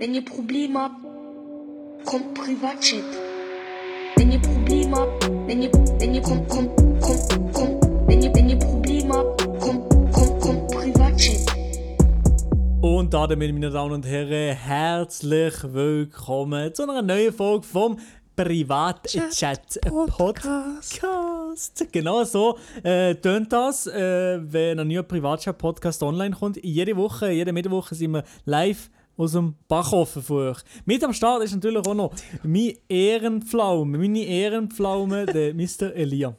Wenn ihr Probleme habt, kommt Privatchat. Wenn ihr Probleme habt, wenn ihr, wenn ihr, kommt, kommt, kommt, kommt, wenn ihr, wenn ihr Probleme habt, kommt, kommt, kommt Privatchat. Und damit, meine Damen und Herren, herzlich willkommen zu einer neuen Folge vom Privatchat Podcast. Genau so äh, tönt das, äh, wenn ein neuer Privatchat Podcast online kommt. Jede Woche, jede Mittwoch sind wir live aus dem euch. Mit am Start ist natürlich auch noch mein Ehrenpflaume, meine Ehrenpflaume, der Mr. Elia.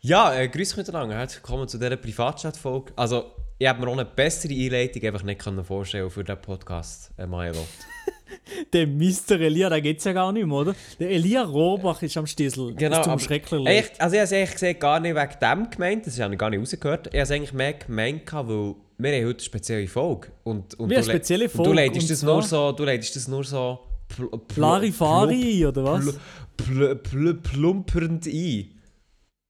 Ja, äh, grüß miteinander. Herzlich willkommen zu dieser Privatchat-Folge. Also, ich habe mir auch eine bessere Einleitung einfach nicht vorstellen für diesen Podcast, äh, Milo. Der Mr. Elia, da geht es ja gar nicht mehr, oder? Der Elia Rohrbach ist am Stissel. Genau, schrecklich leid. Echt, also ich habe es eigentlich gesehen, gar nicht wegen dem gemeint, das habe ich gar nicht rausgehört. Ich habe es eigentlich mehr gemeint, weil wir haben heute eine spezielle Folge. Und, und Wie eine spezielle Folge, Du leitest das nur so, du leitest das nur so... Pl pl Larifari, oder was? Pl pl pl plumpernd ein.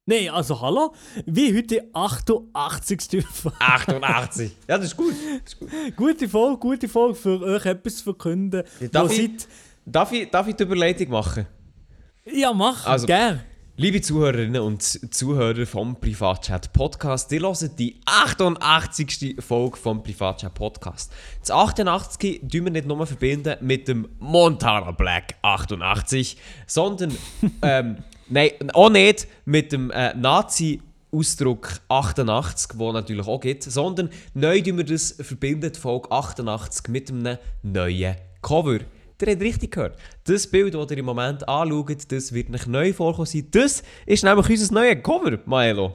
Nein, also hallo? Wie heute die 88. Folge. 88. ja, das ist gut. Das ist gut. Gute Folge, gute Folge für euch etwas zu verkünden. Darf wo ich- Darf ich, darf ich die Überleitung machen? Ja, mach, Also- gern. Liebe Zuhörerinnen und Zuhörer vom Privatchat Podcast, ihr hört die 88. Folge vom Privatchat Podcast. Das 88. tun wir nicht nur verbinden mit dem Montana Black 88, sondern ähm, nein, auch nicht mit dem äh, Nazi Ausdruck 88, wo natürlich auch gibt, sondern neu tun wir das verbinden, die Folge 88 mit einem neuen Cover. Ihr habt richtig gehört. Das Bild, das ihr im Moment anschaut, das wird nicht neu vorkommen sein. Das ist nämlich unser neues Cover, Maelo.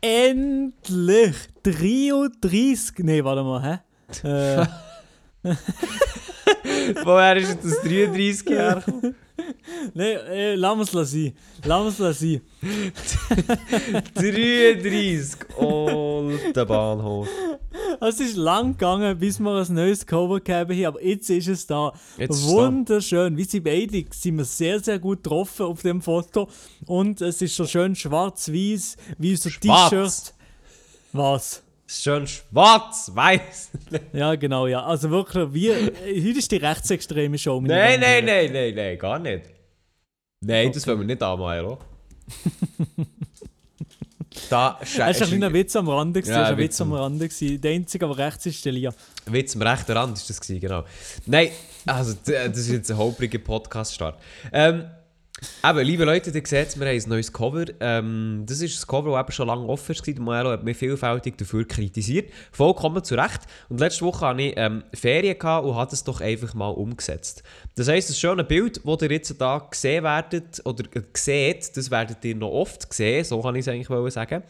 Endlich! 33. Nee, warte mal, hä? Äh, Woher ist jetzt das 33 her? nee, äh, lass uns sein. Lass uns sein. 33. Und der Bahnhof. Es ist lang gegangen, bis wir ein neues Cover gegeben haben, aber jetzt ist es da. Jetzt es. Wunderschön. Wie sie beide sind wir sehr, sehr gut getroffen auf dem Foto. Und es ist so schön schwarz-weiß, wie unser. T-Shirt. Was? Schön schwarz, weiß. Ja, genau, ja. Also wirklich, wie, heute ist die rechtsextreme Show. Nein, nein, nein, nein, nein, gar nicht. Nein, das wollen wir nicht an, Maelo. da Es war ein Witz am Rande. Ja, war ein Witz Witz am Rande. Der einzige, aber rechts ist der Lia. Witz am rechten Rand ist das gewesen, genau. Nein, also das ist jetzt ein holpriger Podcast-Start. Ähm, aber, liebe Leute, ihr seht, wir haben ein neues Cover. Ähm, das ist ein Cover, das schon lange offen war. Maelo hat mich vielfältig dafür kritisiert. Vollkommen zu Recht. Und letzte Woche hatte ich ähm, Ferien und habe es doch einfach mal umgesetzt. Das heisst, das schöne Bild, das ihr jetzt hier gesehen werdet, oder äh, seht, das werdet ihr noch oft sehen, so kann ich es eigentlich sagen.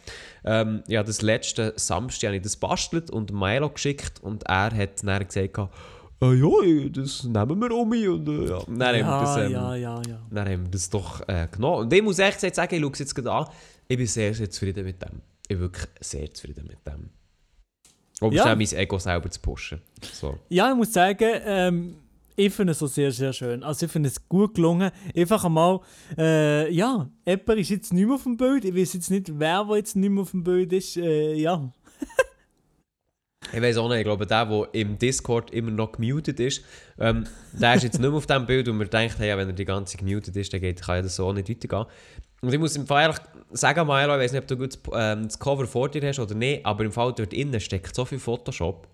Ähm, ja, das letzte Samstag habe ich das bastelt und Maelo geschickt und er hat dann gesagt, ah ja, das nehmen wir um und äh, ja. Dann haben wir Ja, das, ähm, ja, ja, ja. dann haben wir das doch äh, genommen. Und ich muss echt sagen, ich schaue es jetzt gerade an, ich bin sehr, sehr zufrieden mit dem. Ich bin wirklich sehr zufrieden mit dem. Um Ja. mein Ego selber zu pushen. So. Ja, ich muss sagen, ähm, ich finde es so sehr, sehr schön. Also ich finde es gut gelungen. Einfach einmal, äh, ja, jemand ist jetzt nicht mehr auf dem Bild. Ich weiß jetzt nicht, wer wo jetzt nicht mehr auf dem Bild ist. Äh, ja. Ich weiß auch nicht, ich glaube, der, der im Discord immer noch gemutet ist, ähm, der ist jetzt nicht mehr auf diesem Bild und wir denken, ja, wenn er die ganze Zeit gemutet ist, dann geht, kann ja das so nicht weitergehen. Und ich muss im Fall ehrlich sagen, Maelo, ich weiß nicht, ob du gut das, ähm, das Cover vor dir hast oder nicht, aber im Fall dort innen steckt so viel Photoshop.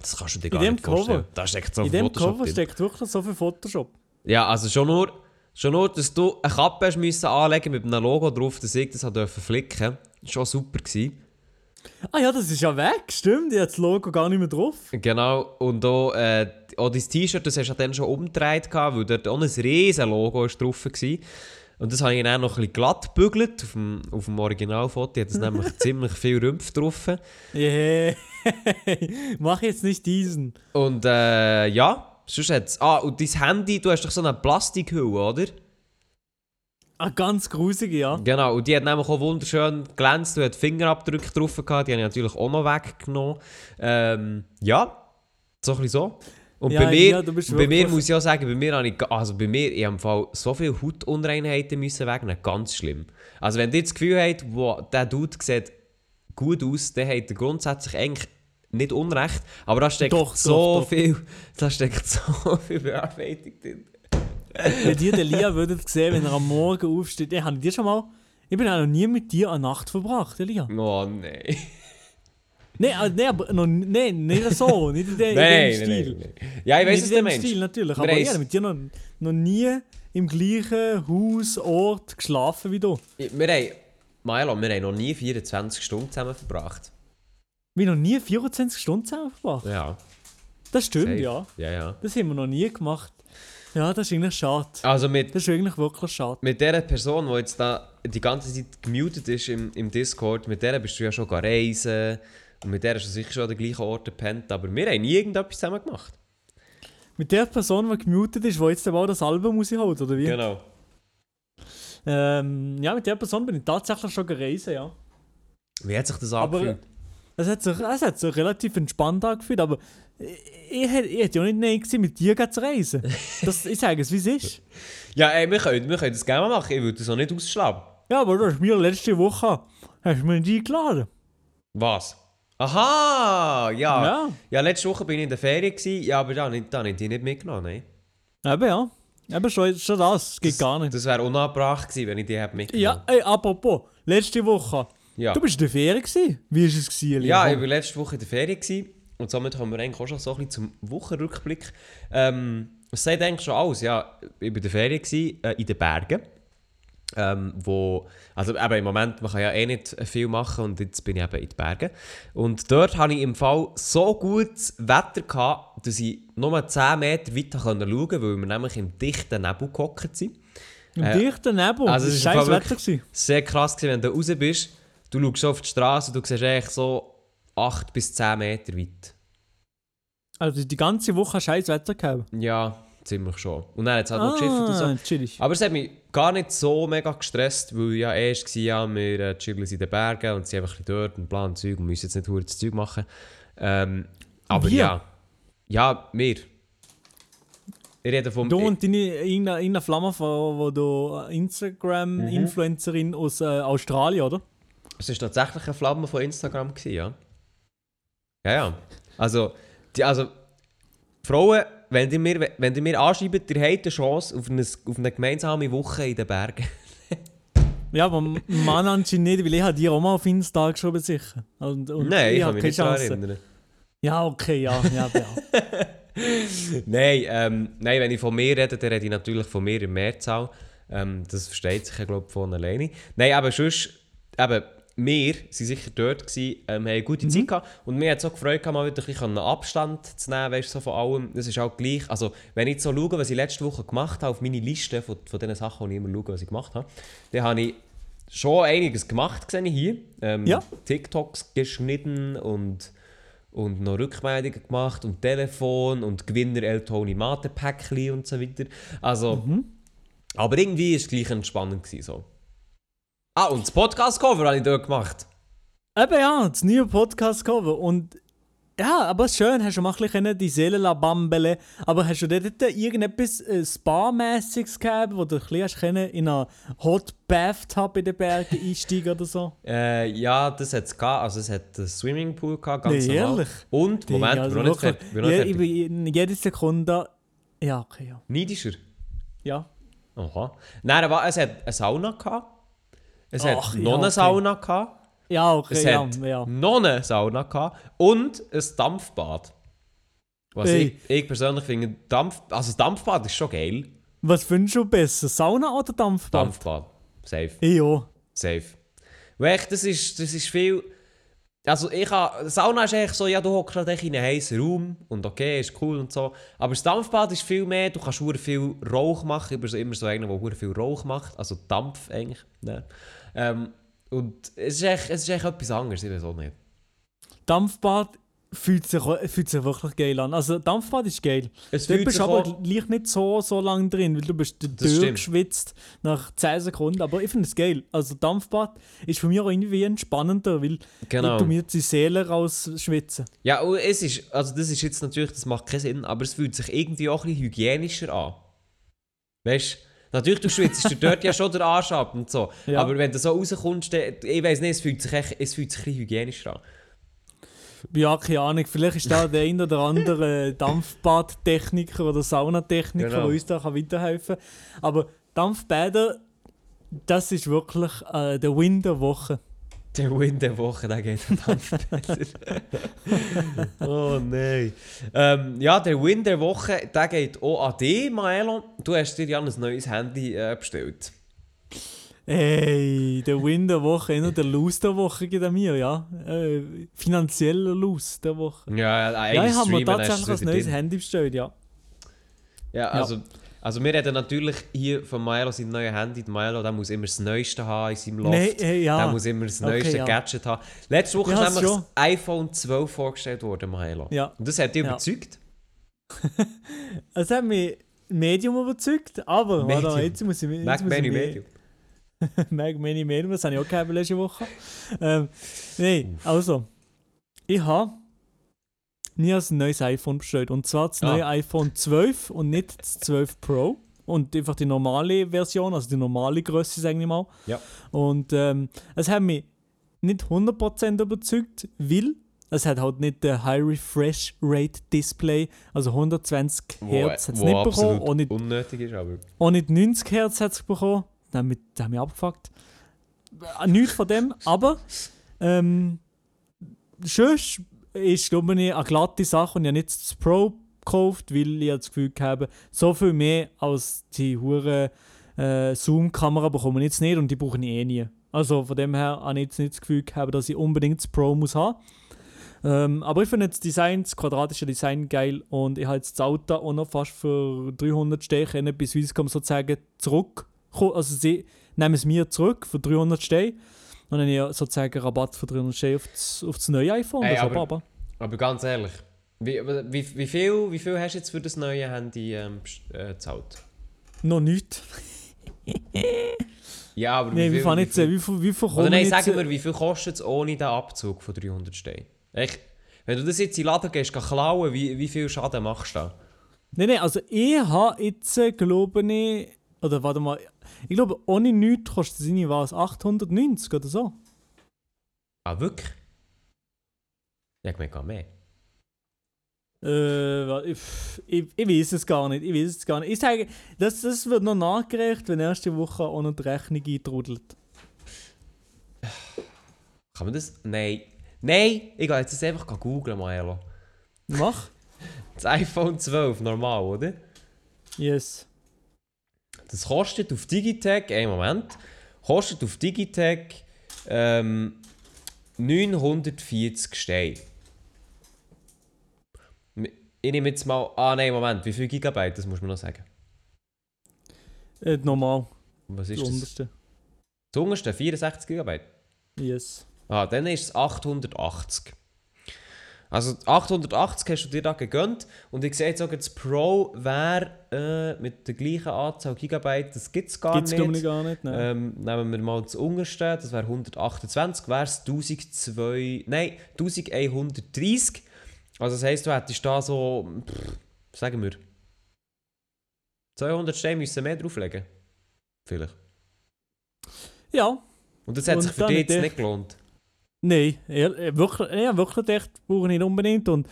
Das kannst du dir In gar dem nicht vorstellen. Cover? Da steckt so In viel dem Photoshop Cover drin. steckt wirklich so viel Photoshop. Ja, also schon nur, schon nur, dass du eine Kappe hast müssen anlegen mit einem Logo drauf, dass ich das flicken durfte, schon super gewesen. Ah ja, das ist ja weg, stimmt. Ich habe das Logo gar nicht mehr drauf. Genau, und auch, äh, auch dein T-Shirt, das hast du ja dann schon umgedreht, weil dort auch ein riesen Logo ist drauf war. Und das habe ich dann noch ein bisschen glatt gebügelt auf dem, auf dem Originalfoto. hat es nämlich ziemlich viel Rümpf drauf. Yeah. Mach jetzt nicht diesen. Und äh, ja, sonst hat's... Ah, und dein Handy, du hast doch so eine Plastikhülle, oder? Ah, ganz grusig, ja. Genau, und die hat nämlich auch wunderschön glänzt und hat Fingerabdrücke drauf gehabt. Die habe ich natürlich auch noch weggenommen. Ähm, ja, so ein bisschen so. Und Ja, bei mir, ja, bei mir muss ich auch sagen, bei mir habe ich, also bei mir, ich im Fall so viele Hautunreinheiten müssen wegnehmen, ganz schlimm. Also wenn ihr das Gefühl habt, wo der Dude sieht gut aus, dann habt ihr grundsätzlich eigentlich nicht unrecht, aber da steckt Doch, so doch, doch. viel, da steckt so viel Bearbeitung drin. Wenn ihr den Lia würdet sehen, wenn er am Morgen aufsteht, ich habe dir schon mal, ich bin auch noch nie mit dir eine Nacht verbracht, Elia. Oh nein. Nein, also, aber noch, nee, nicht so, nicht in, de, in Nein, dem nein, Stil. nein, nein. Ja, ich weiß, nicht was in dem. Stil natürlich, aber habe mit dir noch, noch nie im gleichen Haus, Ort geschlafen wie du. Wir haben, Milo, wir haben noch nie 24 Stunden zusammen verbracht. Wir haben noch nie 24 Stunden zusammen verbracht. Ja. Das stimmt, safe. ja. Ja, ja. Das haben wir noch nie gemacht. Ja, das ist eigentlich schade. Also mit, Das ist eigentlich wirklich schade. mit dieser Person, die jetzt da die ganze Zeit gemutet ist im, im Discord, mit der bist du ja schon reisen und mit der hast du sicher schon an den gleichen Ort gepennt, aber wir haben nie irgendetwas zusammen gemacht. Mit der Person, die gemutet ist, die jetzt auch das Album rausholt, oder wie? Genau. Ähm, ja, mit der Person bin ich tatsächlich schon gereist, ja. Wie hat sich das Aber angefühlt? Es hat sich, es hat sich relativ entspannt angefühlt, aber ich, ich, hätte- ich hätte ja nicht nein gewesen, mit dir zu reisen. Das, ich sage es, wie es ist. Ja, ey, wir können, wir können das gerne machen, ich würde das auch nicht ausschlagen. Ja, aber du hast mir letzte Woche hast du mich nicht eingeladen. Was? Aha, ja. ja. Ja. letzte Woche bin ich in der Ferien, gewesen, ja, aber da, nicht- da habe ich dich nicht mitgenommen, nein. Eben ja. Eben schon, schon das, das geht gar nicht. Das wäre unangebracht gewesen, wenn ich dich hätte mitgenommen. Ja, ey, apropos, letzte Woche. Ja. Du bist in der Ferien gewesen. Wie war es gewesen, Ja, ich war letzte Woche in der Ferien gewesen, und somit kommen wir eigentlich auch schon so ein bisschen zum Wochenrückblick. Ähm, es sagt eigentlich schon alles. Ja, ich war in der Ferien gewesen, äh, in den Bergen. Ähm, wo, also eben im Moment, man kann ja eh nicht viel machen und jetzt bin ich eben in den Bergen. Und dort hatte ich im Fall so gutes Wetter, gehabt, dass ich nur 10 Meter weit schauen konnte, weil wir nämlich im dichten Nebel gehockt sind. Im äh, dichten Nebel. also es war Wetter. Gewesen. Sehr krass gewesen, wenn du raus bist, du schaust auf die Straße und du siehst eigentlich so 8 bis 10 Meter weit. Also die ganze Woche scheiß Wetter gehabt. Ja, ziemlich schon. Und dann hat es halt noch geschifft und so. Ah, chillig. Aber es hat mich gar nicht so mega gestresst, weil ja erst war, ja, wir äh, chillen in den Bergen und sind einfach ein bisschen dort und planen Zeug und müssen jetzt nicht das Zeug machen. Ähm, aber Wir? ja. Ja, wir. Ich rede vom... Du und deine irgendeine, Flamme, von, wo du Instagram-Influencerin aus äh, Australien, oder? Es war tatsächlich eine Flamme von Instagram, gewesen, ja. Ja, ja. Also, die, also Frauen, wenn ihr mir, wenn ihr mir anschreibt, ihr habt eine Chance auf eine, auf eine gemeinsame Woche in den Bergen. Ja, aber Mann anscheinend nicht, weil ich habe dir auch mal auf Insta geschrieben, sicher. Und, und Nein, ich hab kann mich keine nicht erinnern. Ja, okay, ja, ja, ja. Nein, ähm, nein, wenn ich von mir rede, dann rede ich natürlich von mir in Mehrzahl. Ähm, das versteht sich ja, glaube ich, von alleine. Nein, aber sonst, eben, wir waren sicher dort, gewesen, ähm, haben eine gute Zeit gehabt und mir hat es auch gefreut, mal wieder ein bisschen Abstand zu nehmen, weißt, so von allem. Das ist auch gleich, also wenn ich jetzt so schaue, was ich letzte Woche gemacht habe, auf meine Liste von, von den Sachen, die ich immer schaue, was ich gemacht habe, dann habe ich schon einiges gemacht, sehe ich hier. Ähm, Ja. TikToks geschnitten und und noch Rückmeldungen gemacht und Telefon und Gewinner El Tony Mate Päckchen und so weiter. Also, aber irgendwie war es gleich entspannend. Gewesen, so. Ah, und das Podcast-Cover habe ich dort gemacht. Eben ja, das neue Podcast-Cover. Und ja, aber schön, hast du mal ein bisschen die Seele la bambele. Aber hast du dort irgendetwas äh, Spa-mäßiges gehabt, wo du ein bisschen in einer Hot Bathtub in den Bergen einsteigen oder so? Äh, ja, das hat es gehabt. Also, es hat einen Swimmingpool gehabt, ganz Nee, normal. ehrlich? Und, Moment, also wir nicht wirklich, fertig. wir je, nicht fertig. über jede Sekunde. Ja, okay, ja. Neidischer? Ja. Aha. Nein, aber es hat eine Sauna gehabt. Es Ach, hat ja, noch eine okay. Sauna gehabt. Ja, okay, Es ja, hat ja. noch eine Sauna gehabt und ein Dampfbad. Was Hey. ich, ich persönlich finde, Dampf, also das Dampfbad ist schon geil. Was findest du besser, Sauna oder Dampfbad? Dampfbad. Safe. Ja. Safe. Weil das ist, das ist viel. Also ich habe, Sauna ist echt so, ja du hockst halt echt in einen heißen Raum und okay, ist cool und so. Aber das Dampfbad ist viel mehr, du kannst hure viel Rauch machen. Ich bin so immer so einer, der hure viel Rauch macht. Also Dampf eigentlich. Ne? Ähm, und es ist, echt, es ist echt etwas anderes, ich weiß auch nicht. Dampfbad fühlt sich, fühlt sich wirklich geil an. Also Dampfbad ist geil. Es Du bist aber gleich nicht so, so lange drin, weil du bist durchgeschwitzt nach 10 Sekunden. Aber ich finde es geil. Also Dampfbad ist für mich auch irgendwie entspannender, weil Genau. tu mir die Seele rausschwitzen. Ja, und es ist, also das ist jetzt natürlich, das macht keinen Sinn, aber es fühlt sich irgendwie auch ein bisschen hygienischer an. Weißt du, natürlich, du schwitzt dir dort ja schon den Arsch ab und so. Ja. Aber wenn du so rauskommst, dann, ich weiß nicht, es fühlt sich, echt, es fühlt sich ein bisschen hygienischer an. Ja, keine Ahnung. Vielleicht ist da der ein oder andere Dampfbadtechniker oder Saunatechniker, Genau. der uns da kann weiterhelfen kann. Aber Dampfbäder, das ist wirklich äh, der Win der Woche. Der Win der Woche, der geht an Dampfbäder. oh nein. Ähm, ja, der Win der Woche, der geht auch an dich, Maelo. Du hast dir ja ein neues Handy äh, bestellt. Hey, der Win der Woche, eher der Lose der Woche geht an mir, ja. Äh, finanzieller Lose der Woche. Ja, äh, Ja, ich habe mir tatsächlich ein neues drin. Handy bestellt, ja. Ja, also, also wir reden natürlich hier von Milo sein neues Handy. Der Milo der muss immer das Neueste haben in seinem Loft. Nein, hey, ja. Der muss immer das Okay, neueste ja. Gadget haben. Letzte Woche Ja, ist nämlich das iPhone 12 vorgestellt worden, Milo. Ja. Und das hat dich überzeugt? Es hat mich Medium überzeugt, aber Medium. warte, jetzt muss ich jetzt Mac muss ich Medium. Mac Mini Medium, das habe ich auch gehabt letzte Woche. Ähm, Nein, also, ich habe nie ein neues iPhone bestellt. Und zwar das Ah. neue iPhone 12 und nicht das 12 Pro. Und einfach die normale Version, also die normale Größe, sage ich mal. Ja. Und ähm, es hat mich nicht 100% überzeugt, weil es hat halt nicht den High Refresh Rate Display, also 120 Hertz hat es nicht bekommen, auch nicht unnötig ist, aber... auch nicht 90 Hertz hat es bekommen. Das hat mich abgefuckt. Äh, Nichts von dem, aber ähm, sonst ist glaube ich eine glatte Sache und ich habe nicht das Pro gekauft, weil ich das Gefühl habe, so viel mehr als die hure äh, Zoom-Kamera bekomme ich jetzt nicht und die brauche ich eh nie. Also von dem her habe ich jetzt nicht das Gefühl gehabt, dass ich unbedingt das Pro muss haben. Ähm, aber ich finde das Design, das quadratische Design geil und ich habe jetzt das Auto auch noch fast für 300 Steine bis Swisscom sozusagen zurück. Also sie nehmen es mir zurück für 300 Steine dann habe ich ja sozusagen Rabatt für 300 Steine auf das, auf das neue iPhone. Ey, aber- aber, Aber ganz ehrlich, wie, wie, wie, viel, wie viel hast du jetzt für das neue Handy ähm, äh, gezahlt? noch nicht. Ja, aber Nein, wie, viel, viel, wie viel- wie, viel, wie viel Oder nein, äh, wir, wie viel kostet es ohne den Abzug von 300 Steinen? Echt? Wenn du das jetzt in den Laden gehst, gehst klauen, wie, wie viel Schaden machst du da? Nein, nein, also ich habe jetzt, äh, glaube ich, oder warte mal, ich glaube, ohne nichts kostet irgendwie was, 890 oder so. Ah, wirklich? Ja, ich meine gar mehr. Äh, ich, ich, ich weiß es gar nicht, ich weiß es gar nicht. Ich sage, das, das wird noch nachgereicht, wenn erste Woche noch die Rechnung eintrudelt. Kann man das? Nein. Nein! Ich gehe jetzt einfach googeln, Maelo. Mach. Das iPhone 12, normal, oder? Yes. Das kostet auf Digitec, einen Moment, kostet auf Digitec ähm, 940 Steine. Ich nehme jetzt mal. Ah, nein, Moment, wie viel Gigabyte? Das muss man noch sagen. Äh, normal, Was das ist das? unterste. Das unterste 64 Gigabyte. Yes. Ah, dann ist es 880. Also 880 hast du dir da gegönnt und ich sehe jetzt sogar, das Pro wäre äh, mit der gleichen Anzahl Gigabyte, das gibt es gar Gibt es glaube ich nicht. gar nicht, nein. Ähm, nehmen wir mal das unterste, das wäre 128, wäre es 1200, nein, 1130. Also das heisst, du hättest da so, pff, sagen wir, 200 Steine müssen mehr drauflegen. Vielleicht. Ja, Und das hat Und sich für dich jetzt nicht nicht gelohnt. Nein, ehr- äh, wirklich, ja, wirklich echt brauche ich nicht unbedingt. Und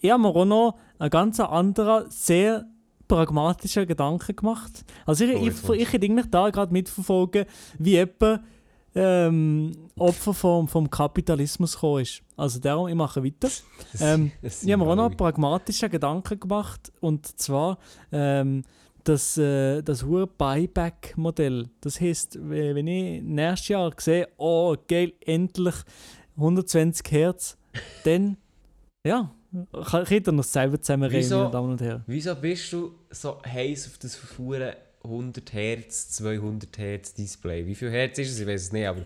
ich habe mir auch noch einen ganz anderen, sehr pragmatischen Gedanken gemacht. Also ich, Oh, ich, ich, ich eigentlich da gerade mitverfolgen, wie jemand ähm, Opfer vom, vom Kapitalismus gekommen ist. Also darum, ich mache weiter. Ähm, ich habe mir auch noch einen pragmatischen Gedanken gemacht. Und zwar ähm, das, äh, das hohe Buyback-Modell. Das heisst, we- wenn ich nächstes Jahr sehe, oh geil, endlich 120 Hertz, dann ja, kann ich noch selber zusammenreden, Wieso? meine Damen und Herren. Wieso bist du so heiß auf das verfuhren 100 Hertz, 200 Hertz Display? Wie viel Hertz ist es? Ich weiß es nicht, aber.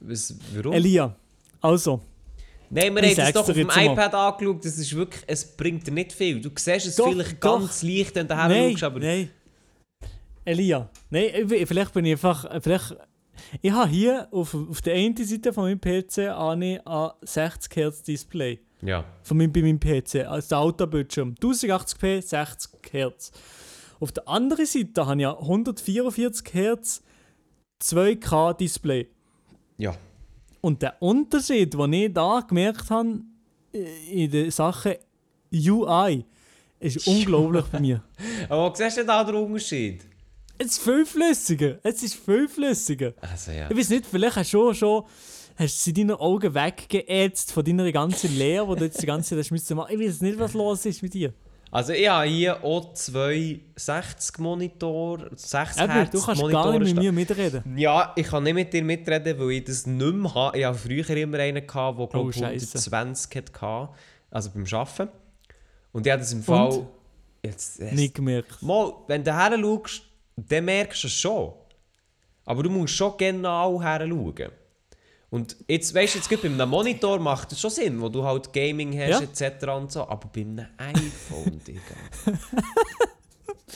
Was, warum? Elia, also, Nein, wir ich haben es doch auf dem jetzt mal. iPad angeschaut. Das ist wirklich, es bringt dir nicht viel. Du siehst es Doch, vielleicht doch. ganz leicht, wenn du her nein, schaust, aber. nein. Elia, nein, vielleicht bin ich einfach, vielleicht, ich habe hier auf, auf der einen Seite von meinem PC eine ein 60 Hertz Display. Ja. von meinem, bei meinem PC, als der Autobildschirm. 1080p, 60 Hertz. Auf der anderen Seite habe ich ja 144 Hertz 2K Display. Ja. Und der Unterschied, den ich da gemerkt habe, in der Sache UI ist unglaublich bei mir. Aber wo siehst du da den Unterschied? Es ist viel flüssiger. Es ist viel flüssiger. Also ja. Ich weiß nicht, vielleicht hast du schon, schon hast du deine Augen weggeätzt von deiner ganzen Lehre, wo du jetzt die ganze Zeit hast müssen machen. Ich weiß nicht, was los ist mit dir. Also ich habe hier auch zwei 60 Monitor, 6 Eben, Hertz du kannst Monitore gar nicht mit mir mitreden. Ja, ich kann nicht mit dir mitreden, weil ich das nicht mehr habe. Ich hatte früher immer einen, gehabt, der glaube Oh, ich Scheisse. 120 hatte, also beim Arbeiten. Und ich habe das im Fall... Und? Jetzt, jetzt, Nicht gemerkt. Mal, wenn du her schaust, dann merkst du es schon. Aber du musst schon genau her schauen. Und jetzt, weißt du, jetzt gerade bei einem Monitor macht es schon Sinn, wo du halt Gaming hast Ja. etc. und so, aber bei einem iPhone, Digga.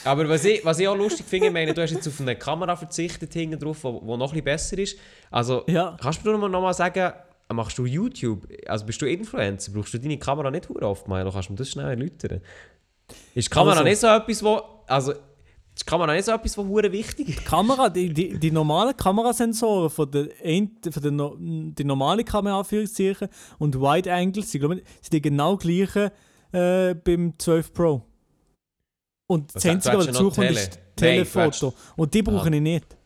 aber was ich, was ich auch lustig finde, ich meine, du hast jetzt auf eine Kamera verzichtet hinten drauf, wo, wo noch ein bisschen besser ist. Also, Ja. kannst du mir noch mal sagen, machst du YouTube? Also bist du Influencer? Brauchst du deine Kamera nicht hure oft mal? Kannst du mir das schnell erläutern? Ist die Kamera Also- nicht so etwas, wo... Also, ist die Kamera nicht so etwas, was hure wichtig ist? Die Kamera, die, die, die normalen Kamerasensoren von der, von der no, die normale Kamera Anführungszeichen und Wide Angles, ich glaube, sind die genau gleichen äh, beim 12 Pro. Und das Einzige, was dazu kommt, ist Nein, Telefoto. Und die brauche Ah. ich nicht.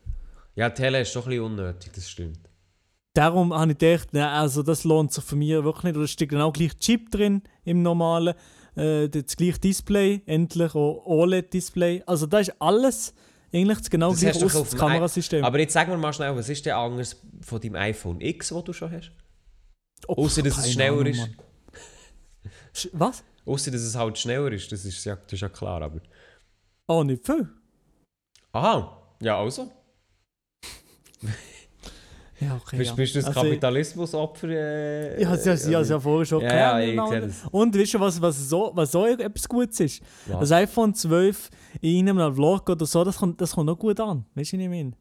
Ja, Tele ist doch ein bisschen unnötig, das stimmt. Darum habe ich gedacht, nein, also das lohnt sich für mich wirklich nicht. Oder steht genau gleich Chip drin im normalen, äh, das gleiche Display, endlich auch OLED-Display. Also da ist alles eigentlich das genau Das gleiche aus das Kamerasystem. Aber jetzt sag mir mal schnell, was ist denn anders von deinem iPhone X, das du schon hast? Oh, Außer dass es schneller Ahnung, ist. Was? Außer dass es halt schneller ist, das ist ja, das ist ja klar, aber... Oh, nicht viel. Aha, ja also. Ja, okay. Bist, ja. bist du das Also, Kapitalismusopfer? Äh, habe es ja, hab's ja vorher schon Ja, ja, das. Und weißt du, was, was, so, was so etwas Gutes ist? Was? Das iPhone 12 in einem Vlog oder so, das kommt, das kommt noch gut an. Weißt du, was ich meine?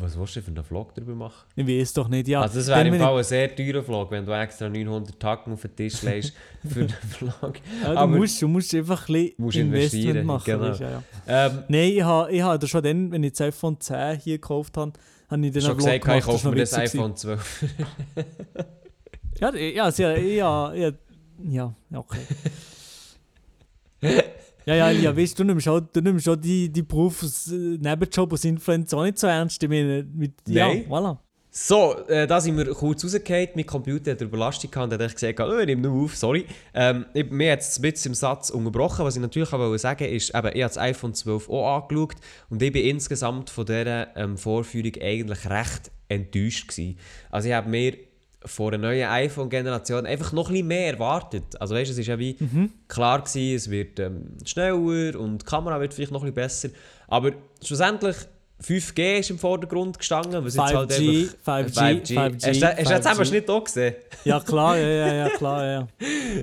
Was willst du für einen Vlog darüber machen? Ich weiß doch nicht, ja. also das wäre im Fall ein sehr teurer Vlog, wenn du extra 900 Tacken auf den Tisch legst für den Vlog. ja, du, aber- musst, du musst einfach ein bisschen Musst Investment investieren, machen. genau. Weißt, ja, ja. Ähm, Nein, ich habe ich hab schon dann, wenn ich das iPhone 10 hier gekauft habe, habe ich den schon Vlog gesagt, gemacht. ich kaufe mir das iPhone 12. Ja, ja, ja, ja, ja, ja, ja, okay. ja, ja, ja, weißt du, nimmst auch, du nimmst auch die, die Berufs-, äh, Nebenjob als Influencer auch nicht so ernst. Ich meine, mit, ja, Nein. voilà. So, äh, da sind wir kurz rausgefallen. Mein Computer hat eine Überlastung gehabt und hat echt gesagt, oh, ich nehme nur auf, sorry. Ähm, ich, mir hat es ein bisschen im Satz unterbrochen. Was ich natürlich auch wollte sagen ist, eben, ich habe das iPhone 12 auch angeschaut und ich bin insgesamt von dieser ähm, Vorführung eigentlich recht enttäuscht gewesen. Also ich habe mir vor einer neuen iPhone-Generation einfach noch ein bisschen mehr erwartet. Also weißt, du, es ist ja wie klar gewesen, es wird ähm, schneller und die Kamera wird vielleicht noch ein bisschen besser. Aber schlussendlich 5G ist im Vordergrund gestanden. Was jetzt halt 5G, einfach, 5G, 5G, Hast du, hast du jetzt 5G. eben Schnitt auch gesehen? Ja, klar, ja, ja, ja, klar, ja.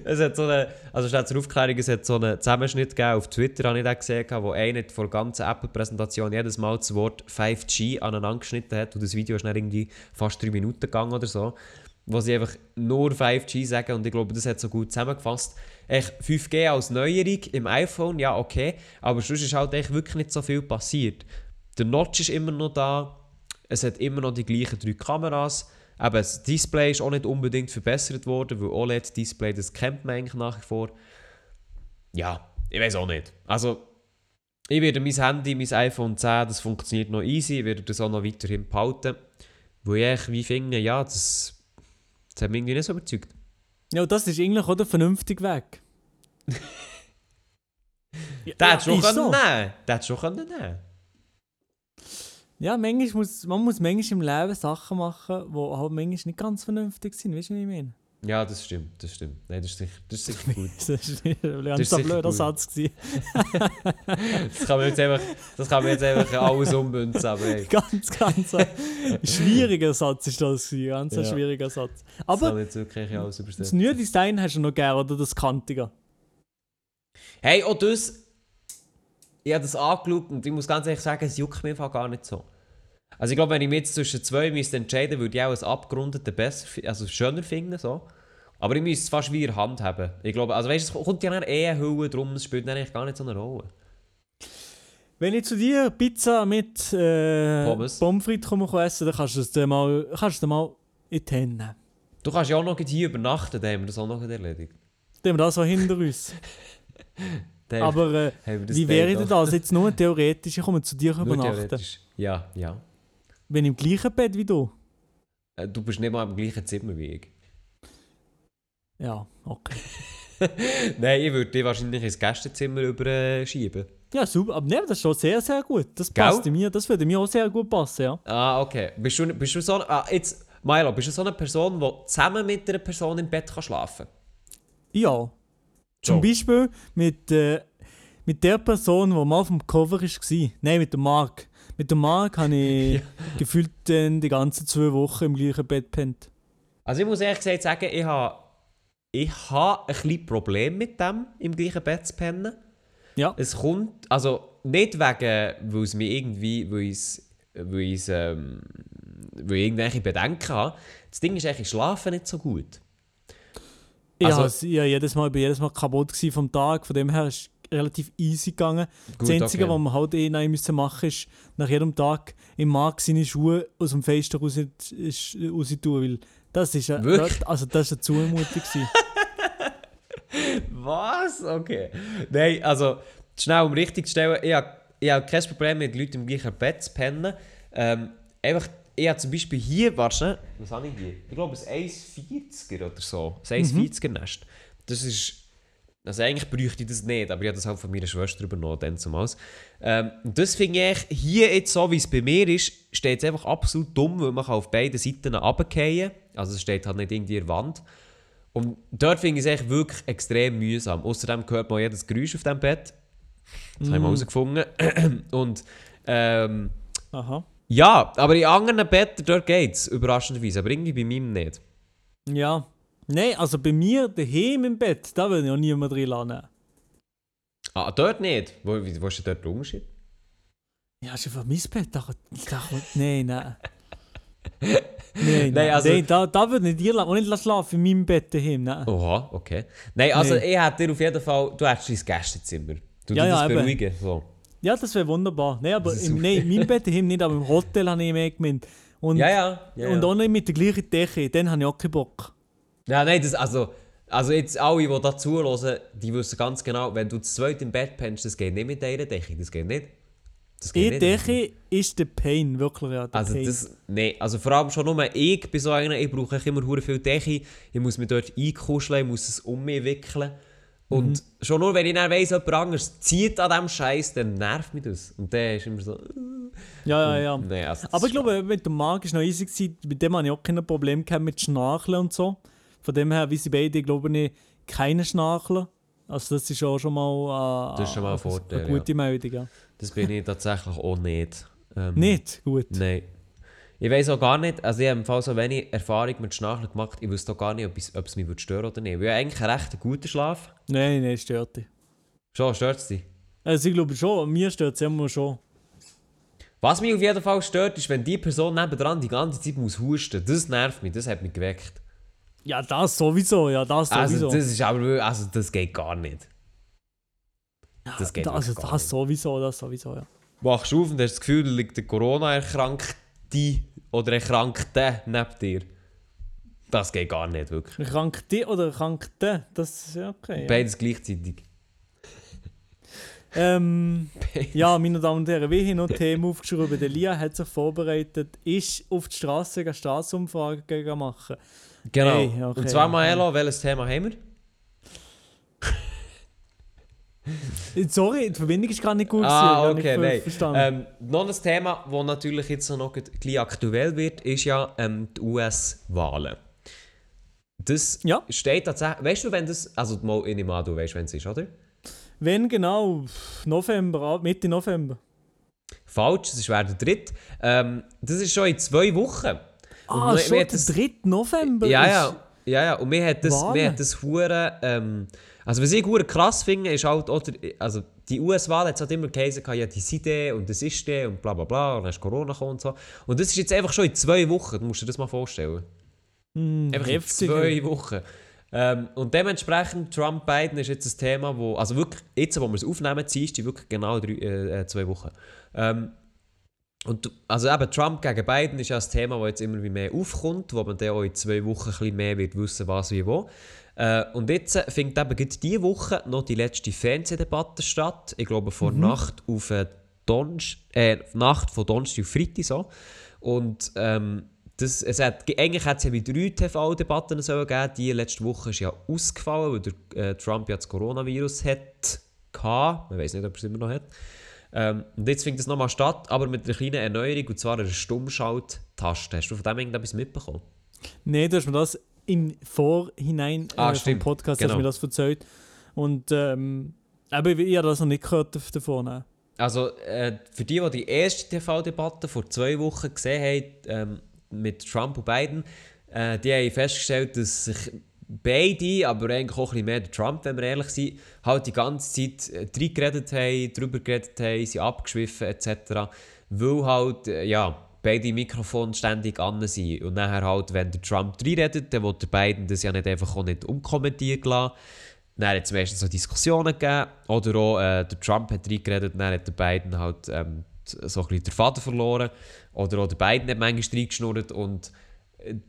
Es hat so eine, also statt zur Aufklärung, es hat so einen Zusammenschnitt gegeben auf Twitter, habe ich den gesehen, wo einer vor der ganzen Apple-Präsentation jedes Mal das Wort 5G aneinander geschnitten hat und das Video ist dann irgendwie fast drei Minuten gegangen oder so, wo sie einfach nur 5G sagen und ich glaube, das hat so gut zusammengefasst. Echt 5G als Neuerung im iPhone, ja okay, aber sonst ist halt echt wirklich nicht so viel passiert. Der Notch ist immer noch da, es hat immer noch die gleichen drei Kameras. Eben, das Display ist auch nicht unbedingt verbessert worden, weil OLED-Display, das kennt man eigentlich nach wie vor. Ja, ich weiß auch nicht. Also, ich werde mein Handy, mein iPhone 10, das funktioniert noch easy, ich werde das auch noch weiterhin behalten. Wo ich wie finde, ja, das, das hat mich irgendwie nicht so überzeugt. Ja, und das ist eigentlich auch der vernünftige Weg. Der hätte schon ist können so. nehmen Der schon können nehmen Ja, manchmal muss, man muss manchmal im Leben Sachen machen, die halt manchmal nicht ganz vernünftig sind. Weißt du, was ich meine? Ja, das stimmt, das stimmt. Nein, das ist sicher, das ist sicher gut. Das ist ein Das ganz sicher blöder. Satz. Das kann man jetzt einfach, das kann man jetzt einfach alles ummünzen, aber hey, Ganz, ganz ein schwieriger Satz ist das. Ganz Ja. schwieriger Satz. das Aber man jetzt wirklich alles das neue Design hast du noch gerne, oder das kantige? Hey, auch das. Ich habe das angeschaut und ich muss ganz ehrlich sagen, es juckt mir einfach gar nicht so. Also ich glaube, wenn ich mich jetzt zwischen zwei müsste entscheiden würde, ich auch ein abgerundete besser, also schöner finden. So. Aber ich müsste es fast wie in der Hand haben. Ich glaube, also weißt es kommt ja dann eh Hülle drum, es spielt dann eigentlich gar nicht so eine Rolle. Wenn ich zu dir Pizza mit äh, Pommes. Pommes frites komme essen, dann kannst du es dir mal, kannst du mal in die Hände nehmen. Du kannst ja auch noch hier übernachten, dann haben wir das auch noch erledigt. Dann haben wir das so hinter uns. Aber äh, wie wäre denn auch- das jetzt nur theoretisch? Ich komme zu dir Nur übernachten. Ja, ja. Wenn im gleichen Bett wie du. Äh, Du bist nicht mal im gleichen Zimmer wie ich. Ja, okay. Nein, ich würde dich wahrscheinlich ins Gästezimmer überschieben. Ja, super. Aber nee, das ist schon sehr, sehr gut. Das Gell? passt mir. Das würde mir auch sehr gut passen, ja. Ah, okay. Bist du, bist du so ah, jetzt, Milo, bist du so eine Person, die zusammen mit einer Person im Bett kann schlafen Ja. Zum So. Beispiel mit, äh, mit der Person, die mal auf dem Cover war. Nein, mit dem Marc. Mit dem Marc habe ich gefühlt dann die ganzen zwei Wochen im gleichen Bett pennt. Also ich muss ehrlich gesagt sagen, ich habe ich ha ein bisschen Problem mit dem, im gleichen Bett zu pennen. Ja. Es kommt, also nicht wegen, weil es mir irgendwie, weil ich, weil ich, ähm, weil ich irgendwelche Bedenken habe. Das Ding ist eigentlich, ich schlafe nicht so gut. Ich Also- also, ich ja, jedes Mal, bin jedes Mal kaputt vom Tag. Von dem her ist es relativ easy gegangen. Gut, das Einzige, okay. was wir halt eh noch müssen machen ist, nach jedem Tag im Marc seine Schuhe aus dem Fenster raus, ist, raus tun, weil das ist, eine- also das ist eine Zumutung. Was? Okay. Nein, also, schnell um richtig zu stellen, ich habe, ich habe kein Problem mit Leuten im gleichen Bett zu pennen. Ähm, einfach, ich habe zum Beispiel hier, warte was habe ich hier? Ich glaube, ein 1,40er oder so. Ein 1,40er Nest. Das ist, also eigentlich bräuchte ich das nicht, aber ich habe das halt von meiner Schwester übernommen, dann zumals. Ähm, und das finde ich hier jetzt so, wie es bei mir ist, steht es einfach absolut dumm, weil man kann auf beiden Seiten runterfallen Also es steht halt nicht irgendwie in der Wand. Und dort finde ich es echt wirklich extrem mühsam. Außerdem hört man jedes Geräusch auf dem Bett. Das haben wir herausgefunden. Und ähm, Aha. ja, aber in anderen Betten dort geht es, überraschenderweise. Aber irgendwie bei meinem nicht. Ja. Nein, also bei mir daheim im Bett, da will ich auch niemand drin lassen. Ah, dort nicht? Wo, wo ist denn dort der Unterschied? Ja, ist einfach mein Bett. Da, da, nein, nein. Nein, nein, Nein, also- nein, da, da würde ich dir la- auch nicht schlafen in meinem Bett daheim. Nein. Oha, okay. Nein, also Nee. ich hätte dir auf jeden Fall, du hättest dein Gästezimmer. Du Ja, ja, das eben. beruhigen. So. Ja, das wäre wunderbar. Nein, aber im, nein, in meinem Bett daheim nicht, aber im Hotel habe ich mehr gemeint. Und, Ja, ja. ja, und ja. auch nicht mit der gleichen Decke, dann habe ich auch keinen Bock. Ja, nein, das, also, also jetzt alle, die da zuhören, die wissen ganz genau, wenn du zu zweit im Bett pennst, das geht nicht mit einer Decke, das geht nicht. Das geht Die nicht. Decke ist der Pain, wirklich. Ja, der Also Pain. das, nee, also vor allem schon nur ich bei so einer, ich brauche immer hure viel Decke, ich muss mich dort einkuscheln, ich muss es um mich wickeln. Und Mhm. schon nur, wenn ich dann weiss, jemand anderes zieht an diesem Scheiß, dann nervt mich das. Und der ist immer so... ja, ja, ja. Nee, also Aber ich glaube, mit dem Marc war noch easy. Gewesen. Mit dem hatte ich auch kein Problem mit Schnarchen und so. Von dem her, wie sie beide, glaube ich, keine Schnarchen. Also das ist auch schon mal, äh, Das ist schon mal ein Vorteil, eine gute Meldung. Ja. Das bin ich tatsächlich auch nicht. Ähm, Nicht? Gut. Nein. Ich weiß auch gar nicht, also ich habe im Fall so wenig Erfahrung mit Schnarchen gemacht, ich wüsste auch gar nicht, ob es, ob es mich stören oder nicht. Weil ich habe eigentlich einen recht guten Schlaf. Nein, nein, stört dich. Schon, stört es dich? Also ich glaube schon, mir stört es immer schon. Was mich auf jeden Fall stört, ist, wenn die Person nebendran die ganze Zeit muss husten. Das nervt mich, das hat mich geweckt. Ja, das sowieso, ja, das sowieso. Also das ist aber also das geht gar nicht. Das geht also das nicht. sowieso, das sowieso, ja. Wachst du auf und hast das Gefühl, da liegt der Corona-Erkrankte oder Erkrankte neben dir. Das geht gar nicht, wirklich. Krankte oder Krankte, das ist ja okay. Ja. Beides gleichzeitig. Ähm, ja, meine Damen und Herren, wir haben noch Themen aufgeschrieben. Der Lia hat sich vorbereitet, ist auf die Straße eine Staatsumfrage gegen machen. Genau. Hey, okay. Und zwar, Maelo, welches Thema haben wir? Sorry, die Verbindung ist gerade nicht gut. Ah, okay, nein. Ähm, noch ein Thema, das natürlich jetzt noch bisschen aktuell wird, ist ja ähm, die US-Wahlen. Das Ja. steht tatsächlich. Weißt du, wenn das. Also, mal, nehme an, du weißt, wenn es ist, oder? Wenn genau? November, Mitte November. Falsch, es wäre der dritte. Ähm, das ist schon in zwei Wochen. Ah, wir- schon wir der hat das- 3. November? Ja, ja. Ja, ja. Und mir hat das, mir hat das hure, ähm, Also, was ich hure krass finde, ist halt, oder, also die US-Wahl hat es halt immer geheißen, ja, die sind und das ist die und bla bla bla und dann ist Corona gekommen und so. Und das ist jetzt einfach schon in zwei Wochen, du musst dir das mal vorstellen. Hm, Einfach in heftig. zwei Wochen. Ähm, und dementsprechend, Trump Biden ist jetzt ein Thema, wo, also wirklich, jetzt, wo wir es aufnehmen, ziehst du wirklich genau drei, äh, äh, zwei Wochen. Ähm, Und also eben Trump gegen Biden ist ja ein Thema, das jetzt immer mehr aufkommt, wo man dann auch in zwei Wochen ein bisschen mehr wird wissen, was wie wo. Äh, und jetzt findet eben gerade diese Woche noch die letzte Fernsehdebatte statt. Ich glaube, vor Mhm. Nacht auf äh, Donnerstag, äh, Nacht von Donnerstag auf Freitag so. Und ähm, das, es hat, eigentlich hat es ja wie drei TV-Debatten sollen geben. Die letzte Woche ist ja ausgefallen, weil der, äh, Trump ja das Coronavirus hat. Man weiß nicht, ob er es immer noch hat. Ähm, und jetzt findet es nochmal statt, aber mit einer kleinen Erneuerung, und zwar einer Stummschalt-Taste. Hast du von dem irgendetwas mitbekommen? Nee, du hast mir das im Vorhinein Ah, äh, vom Podcast genau. hast mir das erzählt. Und ähm, aber ich habe das noch nicht gehört dav- davon. ne? Also, äh, für die, die die erste TV-Debatte vor zwei Wochen gesehen haben, ähm, mit Trump und Biden, äh, die haben festgestellt, dass sich beide, aber eigentlich auch ein bisschen mehr Trump, wenn wir ehrlich sind, halt die ganze Zeit äh, reingeredet haben, drüber geredet haben, sie abgeschwiffen etc. Weil halt, äh, ja, beide Mikrofone ständig an sind. Und nachher halt, wenn der Trump reinredet, dann will der Biden das ja nicht einfach auch nicht unkommentiert lassen. Dann hat es meistens so Diskussionen gegeben. Oder auch äh, der Trump hat reingeredet, dann hat der Biden halt ähm, so ein bisschen den Faden verloren. Oder auch der Biden hat manchmal reingeschnurrt. Und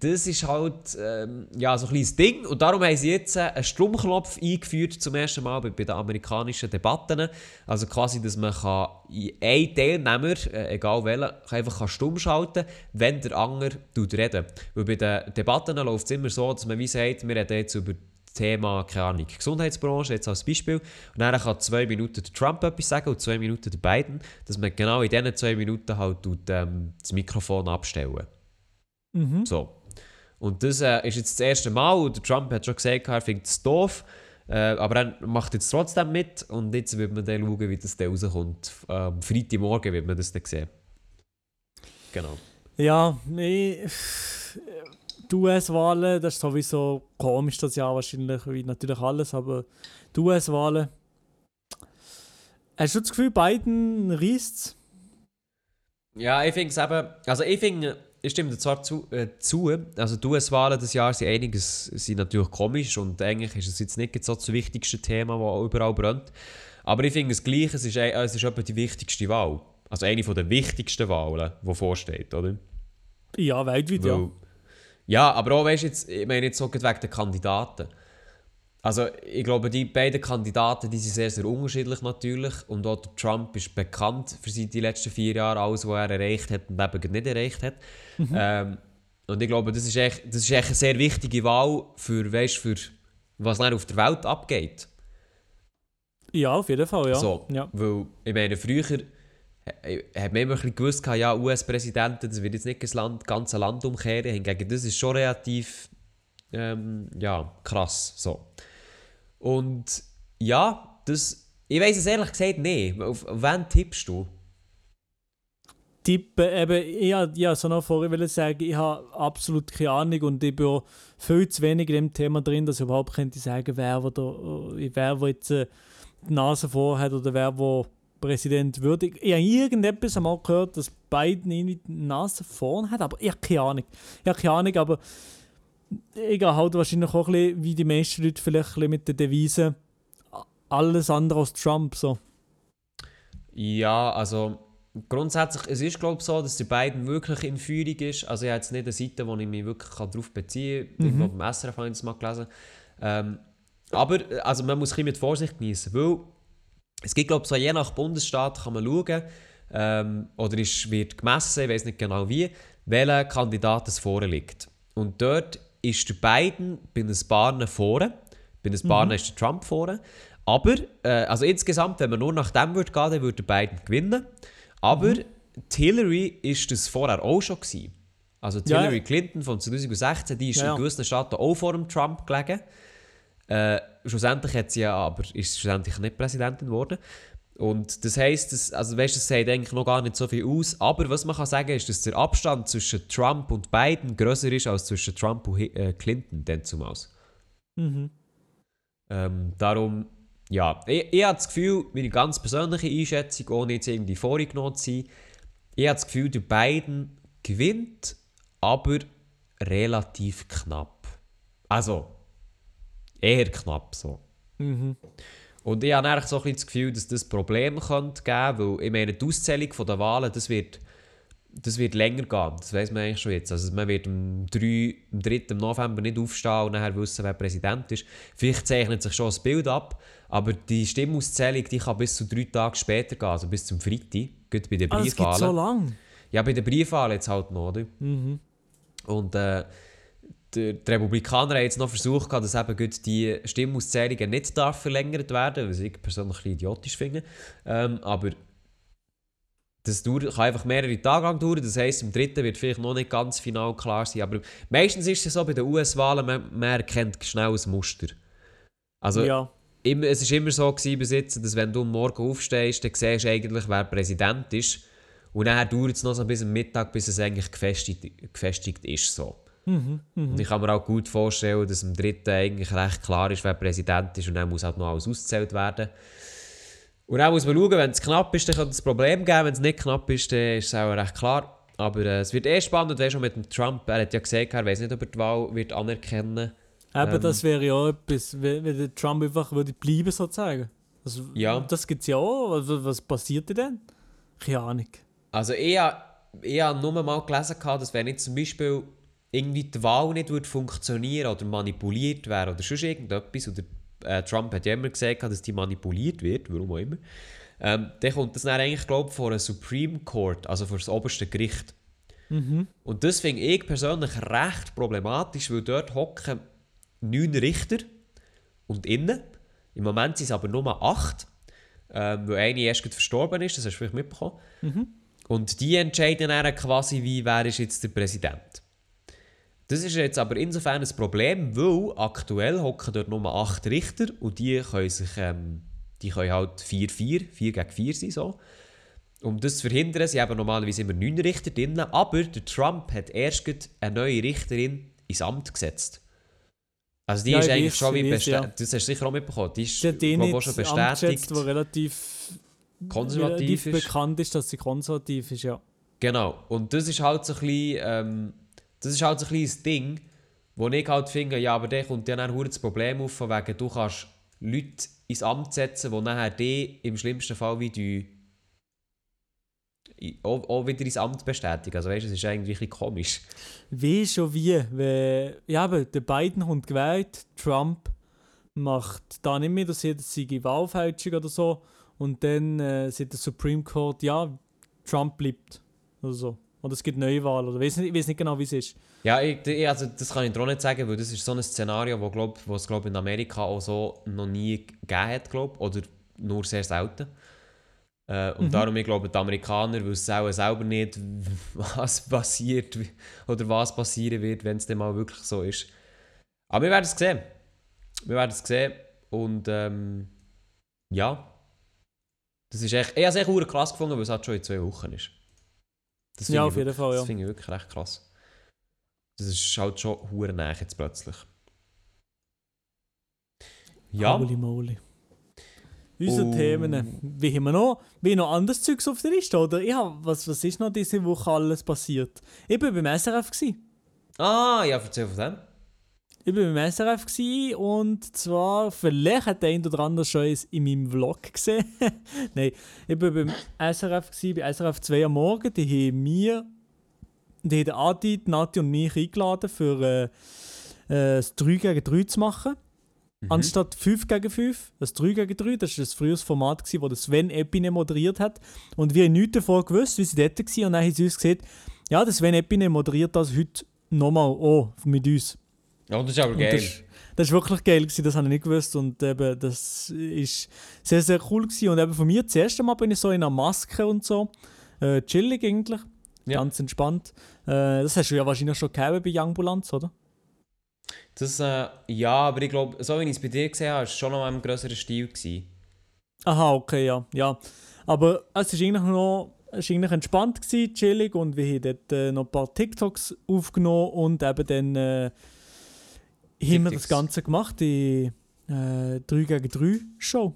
das ist halt ähm, ja, so ein kleines Ding. Und darum haben sie jetzt einen Stromknopf eingeführt zum ersten Mal bei, bei den amerikanischen Debatten. Also quasi, dass man kann in einen Teilnehmer, äh, egal welchen, einfach stumm schalten kann, wenn der andere tut reden. Weil bei den Debatten läuft es immer so, dass man wie sagt, wir reden jetzt über das Thema, keine Ahnung, Gesundheitsbranche, jetzt als Beispiel. Und dann kann zwei Minuten Trump etwas sagen und zwei Minuten Biden, dass man genau in diesen zwei Minuten halt ähm, das Mikrofon abstellen. Mhm. So. Und das äh, ist jetzt das erste Mal und der Trump hat schon gesagt, er findet es doof, äh, aber er macht jetzt trotzdem mit und jetzt wird man dann schauen, wie das dann rauskommt. Ähm, Freitagmorgen wird man das dann sehen. Genau. Ja, nee. Die US-Wahlen, das ist sowieso komisch das Jahr wahrscheinlich, wie natürlich alles, aber die US-Wahlen. Hast du das Gefühl, Biden reißt Ja, ich finde es eben, also ich finde, ich stimme dir zwar zu, äh, zu also die US-Wahlen des Jahres sind einiges sind natürlich komisch und eigentlich ist es jetzt nicht so das wichtigste Thema, das überall brennt. Aber ich finde es gleich, es ist, ein- es ist etwa die wichtigste Wahl. Also eine der wichtigsten Wahlen, die vorsteht, oder? Ja, weltweit, ja. Weil, ja, aber auch, weißt du, jetzt, ich meine jetzt so wegen der Kandidaten. Also, ich glaube, die beiden Kandidaten, die sind sehr, sehr unterschiedlich natürlich. Und auch Trump ist bekannt für die letzten vier Jahre, alles, was er erreicht hat und eben nicht erreicht hat. Ähm, und ich glaube, das ist echt, das ist echt eine sehr wichtige Wahl für, weißt, für was dann auf der Welt abgeht. Ja, auf jeden Fall, ja. So, ja. Weil, ich meine, früher hat man immer ein bisschen gewusst, ja, US-Präsidenten, das wird jetzt nicht das Land, ganze Land umkehren. Hingegen, das ist schon relativ ähm, ja, krass. So. Und ja, das, ich weiß es ehrlich gesagt nicht. Auf, wen tippst du? Tippen, eben, ich, ja, so noch vorher sagen, ich habe absolut keine Ahnung und ich bin auch viel zu wenig in dem Thema drin, dass ich überhaupt könnte sagen, wer, der, äh, wer wo jetzt äh, die Nase vorhat oder wer wo Präsident wird. Ich, habe irgendetwas einmal gehört, dass Biden die Nase vorn hat, aber ich habe keine Ahnung. Ich habe keine Ahnung, aber ich gehe halt wahrscheinlich auch ein bisschen, wie die meisten Leute vielleicht ein mit der Devise alles andere als Trump so. Ja, also grundsätzlich, es ist glaube ich so, dass der Biden wirklich in Führung ist. Also ich habe jetzt nicht eine Seite, wo ich mich wirklich darauf beziehen kann. Mhm. Irgendwo beim SRF habe ich das mal gelesen. Ähm, aber also man muss ein mit Vorsicht genießen, weil es gibt glaube ich so je nach Bundesstaat kann man schauen, ähm, oder ist, wird gemessen, ich weiß nicht genau wie, welcher Kandidat es vorliegt. Und dort ist der Biden bei ein paar vorne, bei ein paar ist der Trump vorne. Aber, äh, also insgesamt, wenn man nur nach dem würde gehen, dann würde der Biden gewinnen. Aber die Hillary ist das vorher auch schon gewesen. Also Ja. Hillary Clinton von 2016, die ist Ja, ja. in gewissen Staaten auch vor dem Trump gelegen. Äh, schlussendlich hat sie ja aber ist schlussendlich nicht Präsidentin geworden. Und das heisst, dass, also weißt, das sagt eigentlich noch gar nicht so viel aus. Aber was man kann sagen ist, dass der Abstand zwischen Trump und Biden größer ist als zwischen Trump und äh, Clinton dann zumal. Mhm. Ähm, darum, ja, ich, ich habe das Gefühl, meine ganz persönliche Einschätzung, ohne jetzt irgendwie vorgenommen zu sein, ich habe das Gefühl, der Biden gewinnt, aber relativ knapp. Also, eher knapp so. Mhm. Und ich habe eigentlich so ein bisschen das Gefühl, dass das Problem könnte geben, weil ich meine, die Auszählung der Wahlen, das wird das wird länger gehen. Das weiß man eigentlich schon jetzt. Also man wird am, 3, am 3. November nicht aufstehen und nachher wissen, wer Präsident ist. Vielleicht zeichnet sich schon das Bild ab, aber die Stimmauszählung die kann bis zu drei Tage später gehen, also bis zum Freitag. Gut bei den Ah, das geht Briefwahlen. so lang. Ja, bei den Briefwahlen jetzt halt noch, oder? Mhm. Und äh, die, die Republikaner haben jetzt noch versucht, dass eben gut die Stimmauszählungen nicht darf verlängert werden, was ich persönlich ein idiotisch finde. Ähm, aber das dauert, kann einfach mehrere Tage lang dauern. Das heisst, im dritten wird vielleicht noch nicht ganz final klar sein. Aber meistens ist es so bei den US-Wahlen, man, man erkennt schnell ein Muster. Also ja. immer, es war immer so gewesen bis jetzt, dass wenn du am Morgen aufstehst, dann siehst du eigentlich, wer Präsident ist. Und dann dauert es noch so bis am Mittag, bis es eigentlich gefestigt, gefestigt ist. So. Mhm. Mhm. Und ich kann mir auch gut vorstellen, dass am dritten eigentlich recht klar ist, wer Präsident ist und dann muss halt noch alles ausgezählt werden. Und dann muss man schauen, wenn es knapp ist, dann kann es ein Problem geben. Wenn es nicht knapp ist, dann ist es auch recht klar. Aber äh, es wird eh spannend, weißt du, mit dem Trump, er hat ja gesagt, er weiß nicht, ob er die Wahl wird anerkennen Eben, Ähm. das wäre ja auch etwas, wenn, wenn der Trump einfach würde bleiben, sozusagen. Also, Ja. Das gibt es ja auch. Was, was passiert denn? Keine Ahnung. Also ich habe ich hab nur mal gelesen, dass wenn jetzt zum Beispiel irgendwie die Wahl nicht würde funktionieren oder manipuliert wäre oder sonst irgendetwas, oder äh, Trump hat ja immer gesagt, dass die manipuliert wird, warum auch immer, ähm, dann kommt das dann eigentlich, glaube ich, vor einem Supreme Court, also vor das oberste Gericht. Mhm. Und das finde ich persönlich recht problematisch, weil dort hocken neun Richter und innen. Im Moment sind es aber nur acht, ähm, weil eine erst verstorben ist, das hast du vielleicht mitbekommen. Und die entscheiden dann quasi, wie wer ist jetzt der Präsident. Das ist jetzt aber insofern ein Problem, weil aktuell hocken dort nur acht Richter und die können sich, ähm, die können halt 4-4, 4 gegen 4 sein so. Um das zu verhindern, sie haben normalerweise immer neun Richter drin, aber der Trump hat erst eine neue Richterin ins Amt gesetzt. Also die Ja, ist ich eigentlich schon wie ich bestätigt. ja. Das hast du sicher auch mitbekommen. Die ist, Sie hat den glaub, auch schon bestätigt. der relativ, Konservativ relativ ist. bekannt ist, dass sie konservativ ist, ja. Genau. Und das ist halt so ein bisschen, ähm, das ist halt so ein kleines Ding, wo ich halt finde, ja, aber der kommt dann verdammt das Problem auf, wegen, du kannst Leute ins Amt setzen, die nachher die im schlimmsten Fall wie i- auch, auch wieder ins Amt bestätigen. Also weißt du, es ist eigentlich ein bisschen komisch. Wie schon wie, wenn, ja, aber der Biden kommt gewählt, Trump macht da nicht mehr, dass jeder sei Wahlfälschung oder so und dann äh, sagt der Supreme Court, ja, Trump bleibt oder so. Oder es gibt Neuwahlen oder ich weiß nicht, ich weiß nicht genau, wie es ist. Ja, ich, also das kann ich dir auch nicht sagen, weil das ist so ein Szenario, wo, glaub, wo es glaub, in Amerika auch so noch nie gegeben hat, glaub, oder nur sehr selten. Äh, und Mhm. darum, ich glaube, die Amerikaner wissen auch selber nicht, was passiert oder was passieren wird, wenn es dann mal wirklich so ist. Aber wir werden es sehen. Wir werden es sehen und ähm, ja. Das ist echt, ich habe es echt krass gefunden, weil es halt schon in zwei Wochen ist. Das Ja, ich auf jeden wirklich- Fall, ja. Das finde ich wirklich recht krass. Das ist halt schon hure nah jetzt plötzlich. Ja, Holy moly. Unsere Oh. Themen. Wie haben wir noch? Wie noch anderes Zeugs auf der Liste, oder? Ja, was, was ist noch diese Woche alles passiert? Ich war beim SRF. Gewesen. ah, ja, erzähl von dem. Ich war beim SRF und zwar, vielleicht hat der ein oder andere schon es in meinem Vlog gesehen. Nein, ich war beim SRF, bei SRF 2 am Morgen. Die haben mir, die haben Adi, die Nati und mich eingeladen, für äh, äh, das 3 gegen 3 zu machen. Mhm. Anstatt 5 gegen 5, das 3 gegen 3, das war ein frühes Format, gewesen, das Sven Epine moderiert hat. Und wir haben nichts davon gewusst, wie sie dort waren. Und dann haben sie uns gesagt, ja, der Sven Epine moderiert das heute nochmal auch mit uns. Ja, das ist aber geil. Das, das war wirklich geil, gewesen, das habe ich nicht gewusst. Und eben, das ist sehr, sehr cool. Gewesen. Und eben von mir, das erste Mal bin ich so in einer Maske und so. Äh, chillig eigentlich. Ja. Ganz entspannt. Äh, das hast du ja wahrscheinlich schon gehabt bei Youngbulanz, oder? Das, äh, ja, aber ich glaube, so wie ich es bei dir gesehen habe, war es schon noch mal im grösseren Stil. Gewesen. Aha, okay, ja. ja. Aber es war eigentlich noch es war eigentlich entspannt, gewesen, chillig. Und wir haben dort äh, noch ein paar TikToks aufgenommen und eben dann äh, haben wir das Ganze gemacht, die äh, 3 gegen 3 Show.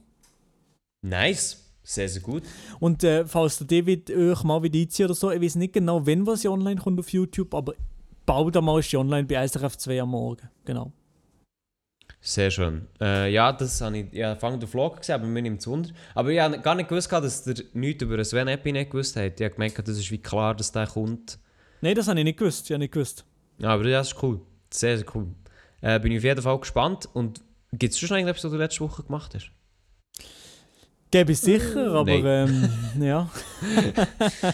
Nice. Sehr, sehr gut. Und äh, falls der David euch mal wieder einzieht oder so, ich weiß nicht genau, wann was sie online kommt auf YouTube, aber bald einmal ist sie online bei SRF 2 am Morgen. Genau. Sehr schön. Äh, ja, das habe ich ja, Anfang der Vlog gesehen, aber mir nimmt es Wunder. Aber ich habe gar nicht gewusst, dass ihr nichts über Sven Eppi nicht gewusst habt. Ich habe gemerkt, das ist wie klar, dass der kommt. Nein, das habe ich nicht gewusst. Ich habe nicht gewusst. Ja, aber das ist cool. Sehr, sehr cool. Äh, bin ich auf jeden Fall gespannt. Und gibt es schon irgendetwas, was du letzte Woche gemacht hast? Gebe ich sicher, aber ähm, ja.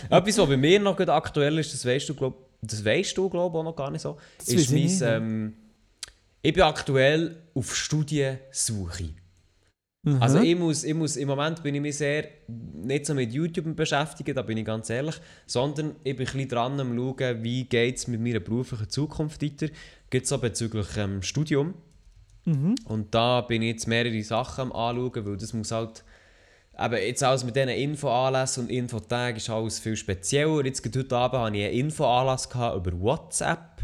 Etwas, was bei mir noch gut aktuell ist, das weißt du, glaub, das weißt du, glaube auch noch gar nicht so. Das ist ich mein, ähm, ich bin aktuell auf Studiensuche. Mhm. Also ich muss, ich muss, im Moment bin ich mich sehr nicht so mit YouTube beschäftigt, da bin ich ganz ehrlich, sondern ich bin ein bisschen dran am schauen, wie geht es mit meiner beruflichen Zukunft weiter. Geht es so bezüglich ähm, Studium. Mhm. Und da bin ich jetzt mehrere Sachen am anschauen, weil das muss halt, eben jetzt alles mit diesen Infoanlässen und Infotagen ist alles viel spezieller. Jetzt gerade heute Abend hatte ich einen Infoanlass über WhatsApp.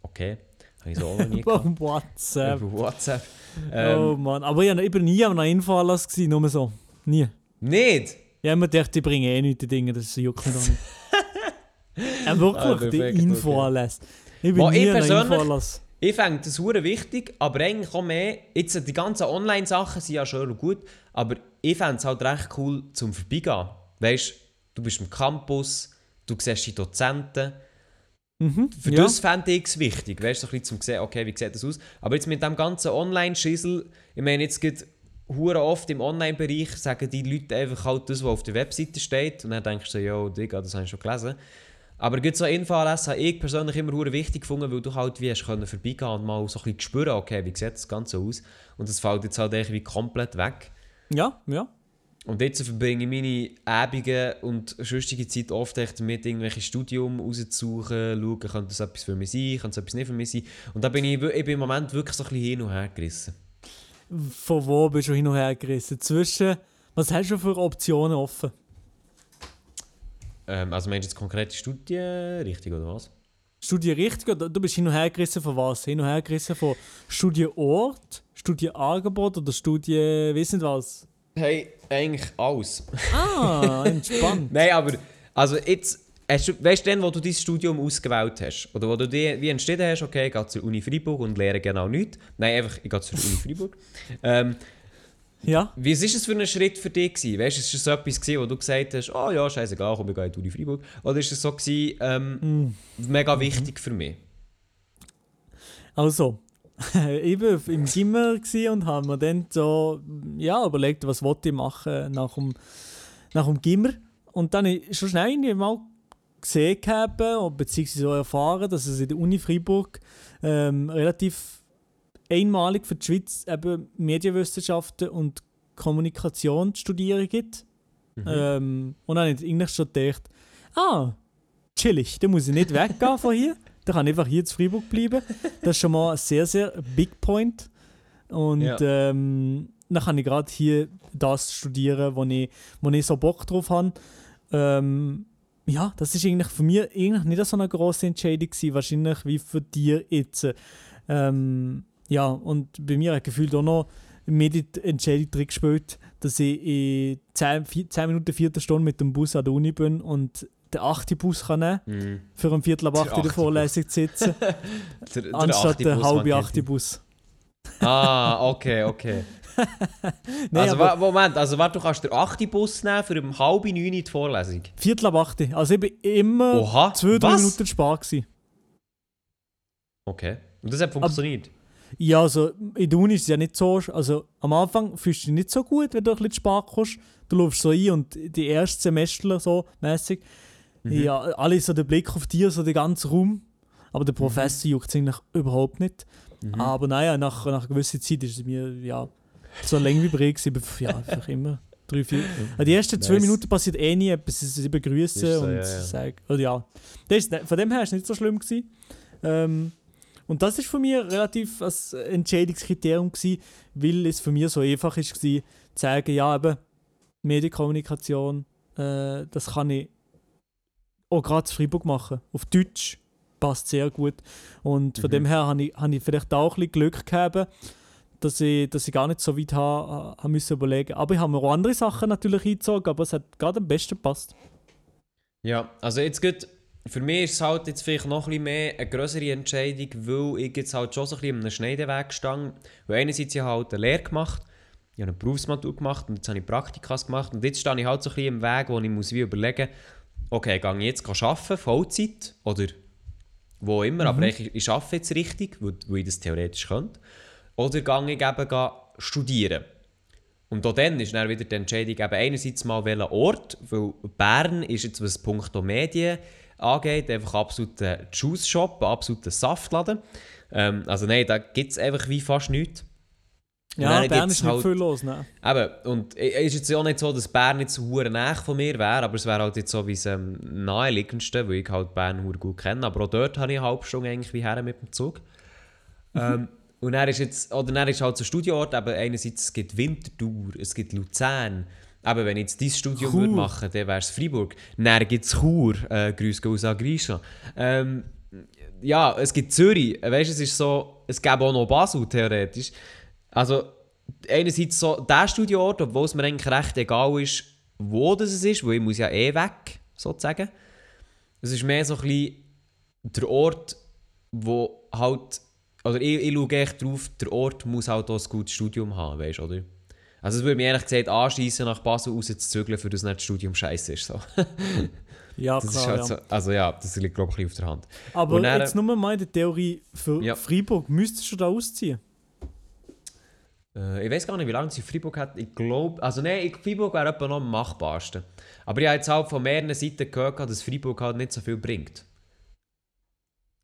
Okay, habe ich so auch noch nie gehabt. Über WhatsApp. WhatsApp. oh Ähm, Mann. Aber ich war ich bin nie an einem Infoanlass, gewesen, nur so. Nie. Nicht? Ich habe immer gedacht, die bringen eh nichts, die Dinge, das juckt mich doch nicht. ja, Ah, wirklich, die perfekt, Infoanlässe. Ich bin Wo nie ich an einem Infoanlass. Ich finde das hure wichtig, aber eigentlich auch mehr. Jetzt, die ganzen Online-Sachen sind ja schön und gut, aber ich fände es halt recht cool zum Vorbeigehen. Weißt du, bist im Campus, du siehst die Dozenten. Mhm. Für ja. das fände ich es wichtig, weißt du, so ein bisschen zum sehen, okay, wie sieht das aus. Aber jetzt mit dem ganzen Online-Schissel, ich meine, jetzt geht hure oft im Online-Bereich sagen die Leute einfach halt das, was auf der Webseite steht. Und dann denkst du ja, Digga, das habe ich schon gelesen. Aber gibt so Infoanlässe habe ich persönlich immer hure wichtig gefunden, weil du halt wie hast können vorbeigehen und mal so ein bisschen spüren, okay, wie sieht das Ganze aus. Und das fällt jetzt halt irgendwie komplett weg. ja, ja. Und jetzt verbringe ich meine Abende und sonstige Zeit oft echt damit, irgendwelche Studium rauszusuchen, schauen, könnte das etwas für mich sein, könnte das etwas nicht für mich sein. Und da bin ich, ich bin im Moment wirklich so ein bisschen hin und her gerissen. Von wo bist du hin und her gerissen? Zwischen, was hast du für Optionen offen? Ähm, also meinst du jetzt konkrete Studien, richtig oder was? Studie richtig oder du bist hin und her gerissen von was? Hin und her gerissen von Studienort, Studienangebot oder Studie, nicht was? Hey, eigentlich alles. Ah, entspannt. Nein, aber also jetzt, hast du, weißt du denn, wo du dein Studium ausgewählt hast? Oder wo du dir wie entschieden hast, okay, ich gehe zur Uni Freiburg und lehre genau nichts? Nein, einfach, ich gehe zur Uni Freiburg. Ähm, Ja, Wie war es für ein Schritt für dich? Gewesen? Weißt du, ist es so etwas, gewesen, wo du gesagt hast, oh ja, scheißegal, komm, ich gehe in die Uni Freiburg? Oder ist es so gewesen, ähm, mega wichtig für mich? also, ich war im Gimmer gsi und habe mir dann so ja, überlegt, was wollte ich machen nach dem, nach dem Gimmer. Und dann habe ich schon schnell irgendwie mal gesehen oder beziehungsweise so erfahren, dass es in der Uni Freiburg ähm, relativ einmalig für die Schweiz eben Medienwissenschaften und Kommunikation zu studieren gibt. Ähm, und dann habe ich eigentlich schon gedacht, ah, chillig, dann muss ich nicht weggehen von hier. Dann kann einfach hier zu Freiburg bleiben. Das ist schon mal ein sehr, sehr big point. Und Ja. ähm, dann kann ich gerade hier das studieren, wo ich, wo ich so Bock drauf habe. Ähm, ja, das ist eigentlich für mich eigentlich nicht so eine grosse Entscheidung gewesen, wahrscheinlich wie für dich jetzt. Ähm, ja, und bei mir hat gefühlt auch noch mir die Entscheidung drin gespielt, dass ich in 10, vier- 10 Minuten, Viertelstunde mit dem Bus an der Uni bin und den 8. Bus kann nehmen Mhm. für um Viertel ab 8 in der Vorlesung zu sitzen, Der, der anstatt den halben man kennt 8. ihn. Bus. Ah, okay, okay. Nein, also, aber Moment, also warte, du kannst den 8. Bus nehmen für um halb neun in die Vorlesung? Viertel ab 8. Also ich bin immer Oha, 2, 3 was? Minuten spät gewesen. Okay. Und das hat funktioniert? Ja, also in der Uni ist es ja nicht so, also am Anfang fühlst du dich nicht so gut, wenn du ein bisschen spät kommst. Du läufst so ein und die ersten Semester so mäßig, Mhm. ja, alle so der Blick auf dir, so der ganze Raum. Aber der Professor juckt es eigentlich überhaupt nicht. Mhm. Aber naja, nach, nach einer gewissen Zeit ist es mir ja so lang wie aber ja, einfach immer drei, vier. Also die ersten zwei Nice. Minuten passiert eh nie etwas, sie begrüßen so, und ja, ja. sagen, oder ja. Das ist, von dem her ist es nicht so schlimm gewesen. Ähm, und das ist für mich relativ ein Entscheidungskriterium gewesen, weil es für mich so einfach ist gewesen, zu sagen, ja eben, Medienkommunikation, äh, das kann ich auch gerade zu Freiburg machen. Auf Deutsch passt sehr gut. Und von Mhm. dem her habe ich, habe ich vielleicht auch ein bisschen Glück gehabt, dass ich, dass ich gar nicht so weit habe, habe müssen überlegen. Aber ich habe mir auch andere Sachen natürlich eingezogen, aber es hat gerade am besten gepasst. Ja, also jetzt gut, für mich ist es halt jetzt vielleicht noch ein bisschen mehr eine größere Entscheidung, weil ich jetzt halt schon so ein bisschen einem Schneideweg stand. Weil einerseits habe ich halt eine Lehre gemacht, ich habe eine Berufsmatur gemacht und jetzt habe ich Praktikas gemacht und jetzt stehe ich halt so ein bisschen im Weg, wo ich muss wie überlegen okay, gehe ich jetzt arbeiten, Vollzeit oder wo immer, aber ich, ich arbeite jetzt richtig, wo, wo ich das theoretisch könnte. Oder gehe ich eben gehe studieren. Und auch dann ist dann wieder die Entscheidung eben einerseits mal welcher Ort, weil Bern ist jetzt, was Punkto Medien angeht, einfach absolut ein Juice-Shop, absoluter Saftladen. Ähm, also nein, da gibt es einfach wie fast nichts. Ja, Bern ist nicht halt- viel los, ne? Eben, und es ist jetzt auch nicht so, dass Bern jetzt hure nah von mir wäre, aber es wäre halt jetzt so wie das ähm, naheliegendste, weil ich halt Bern hure gut kenne. Aber auch dort habe ich eine halbe Stunde eigentlich wie her mit dem Zug. Ähm, und dann ist jetzt, oder dann ist halt so ein Studioort, eben einerseits es gibt Winterthur, es gibt Luzern. Eben, wenn ich jetzt dieses Studium Chur. würde machen dann wäre es Freiburg. Dann gibt es Chur, äh, Grüß aus an Grisha. Ähm, ja, es gibt Zürich, weißt du, es ist so, es gäbe auch noch Basel theoretisch. Also, einerseits so der Studioort, obwohl es mir eigentlich recht egal ist, wo das es ist, weil ich muss ja eh weg, sozusagen. Es ist mehr so ein bisschen der Ort, wo halt, oder ich, ich schaue echt drauf, der Ort muss halt auch ein gutes Studium haben, weißt du, oder? Also es würde mir ehrlich gesagt anschießen, nach Basel rauszuzügeln, für das nicht das Studium scheiße ist. So. Ja, Das klar, ist halt ja. so, also ja, das liegt glaube ich auf der Hand. Aber dann- jetzt nur mal in der Theorie, für Ja. Freiburg müsstest du da ausziehen. Äh, ich weiß gar nicht, wie lange sie Freiburg hat. Ich glaube, also nein, ich, Freiburg wäre etwa noch am machbarsten. Aber ich habe jetzt halt von mehreren Seiten gehört, dass Freiburg halt nicht so viel bringt.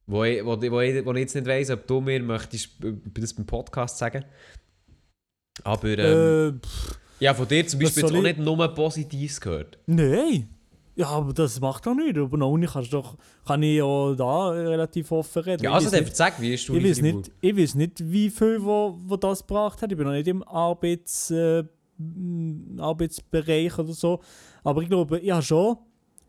Wo ich, wo, wo ich, wo ich jetzt nicht weiss, ob du mir möchtest äh, das beim Podcast sagen. Aber ähm, Äh, ja, von dir zum Beispiel jetzt auch ich- nicht nur Positives gehört. nein. Ja, aber das macht doch nicht. Aber noch Uni kannst doch, kann ich ja da relativ offen reden. Ja, also dann nicht- sag, wie ist du ich weiß, nicht, ich weiß nicht, wie viel wo, wo das gebracht hat. Ich bin noch nicht im Arbeits, äh, Arbeitsbereich oder so. Aber ich glaube, ich habe schon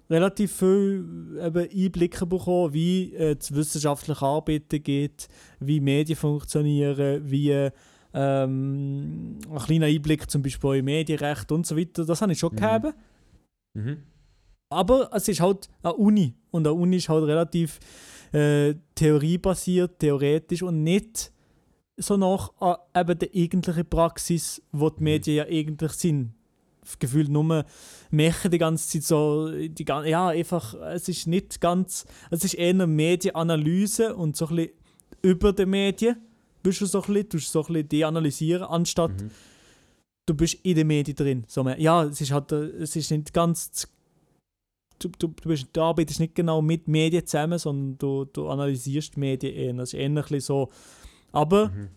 relativ viel eben Einblicke bekommen, wie äh, das wissenschaftliche Arbeiten geht, wie Medien funktionieren, wie ähm, ein kleiner Einblick zum Beispiel in Medienrecht und so weiter. Das habe ich schon Mhm. gehabt. Mhm. Aber es ist halt eine Uni. Und eine Uni ist halt relativ äh, theoriebasiert, theoretisch und nicht so nach äh, eben der eigentlichen Praxis, wo die Mhm. Medien ja eigentlich sind. Gefühlt nur machen die ganze Zeit so, die, ja, einfach, es ist nicht ganz, es ist eher eine Medienanalyse und so ein bisschen über die Medien bist du so ein bisschen, tust so ein bisschen die analysieren, anstatt Mhm. du bist in den Medien drin. So. Ja, es ist halt, äh, es ist nicht ganz, du, du, du, bist, du arbeitest nicht genau mit Medien zusammen, sondern du, du analysierst die Medien eher. Das ist bisschen so. Aber Mhm.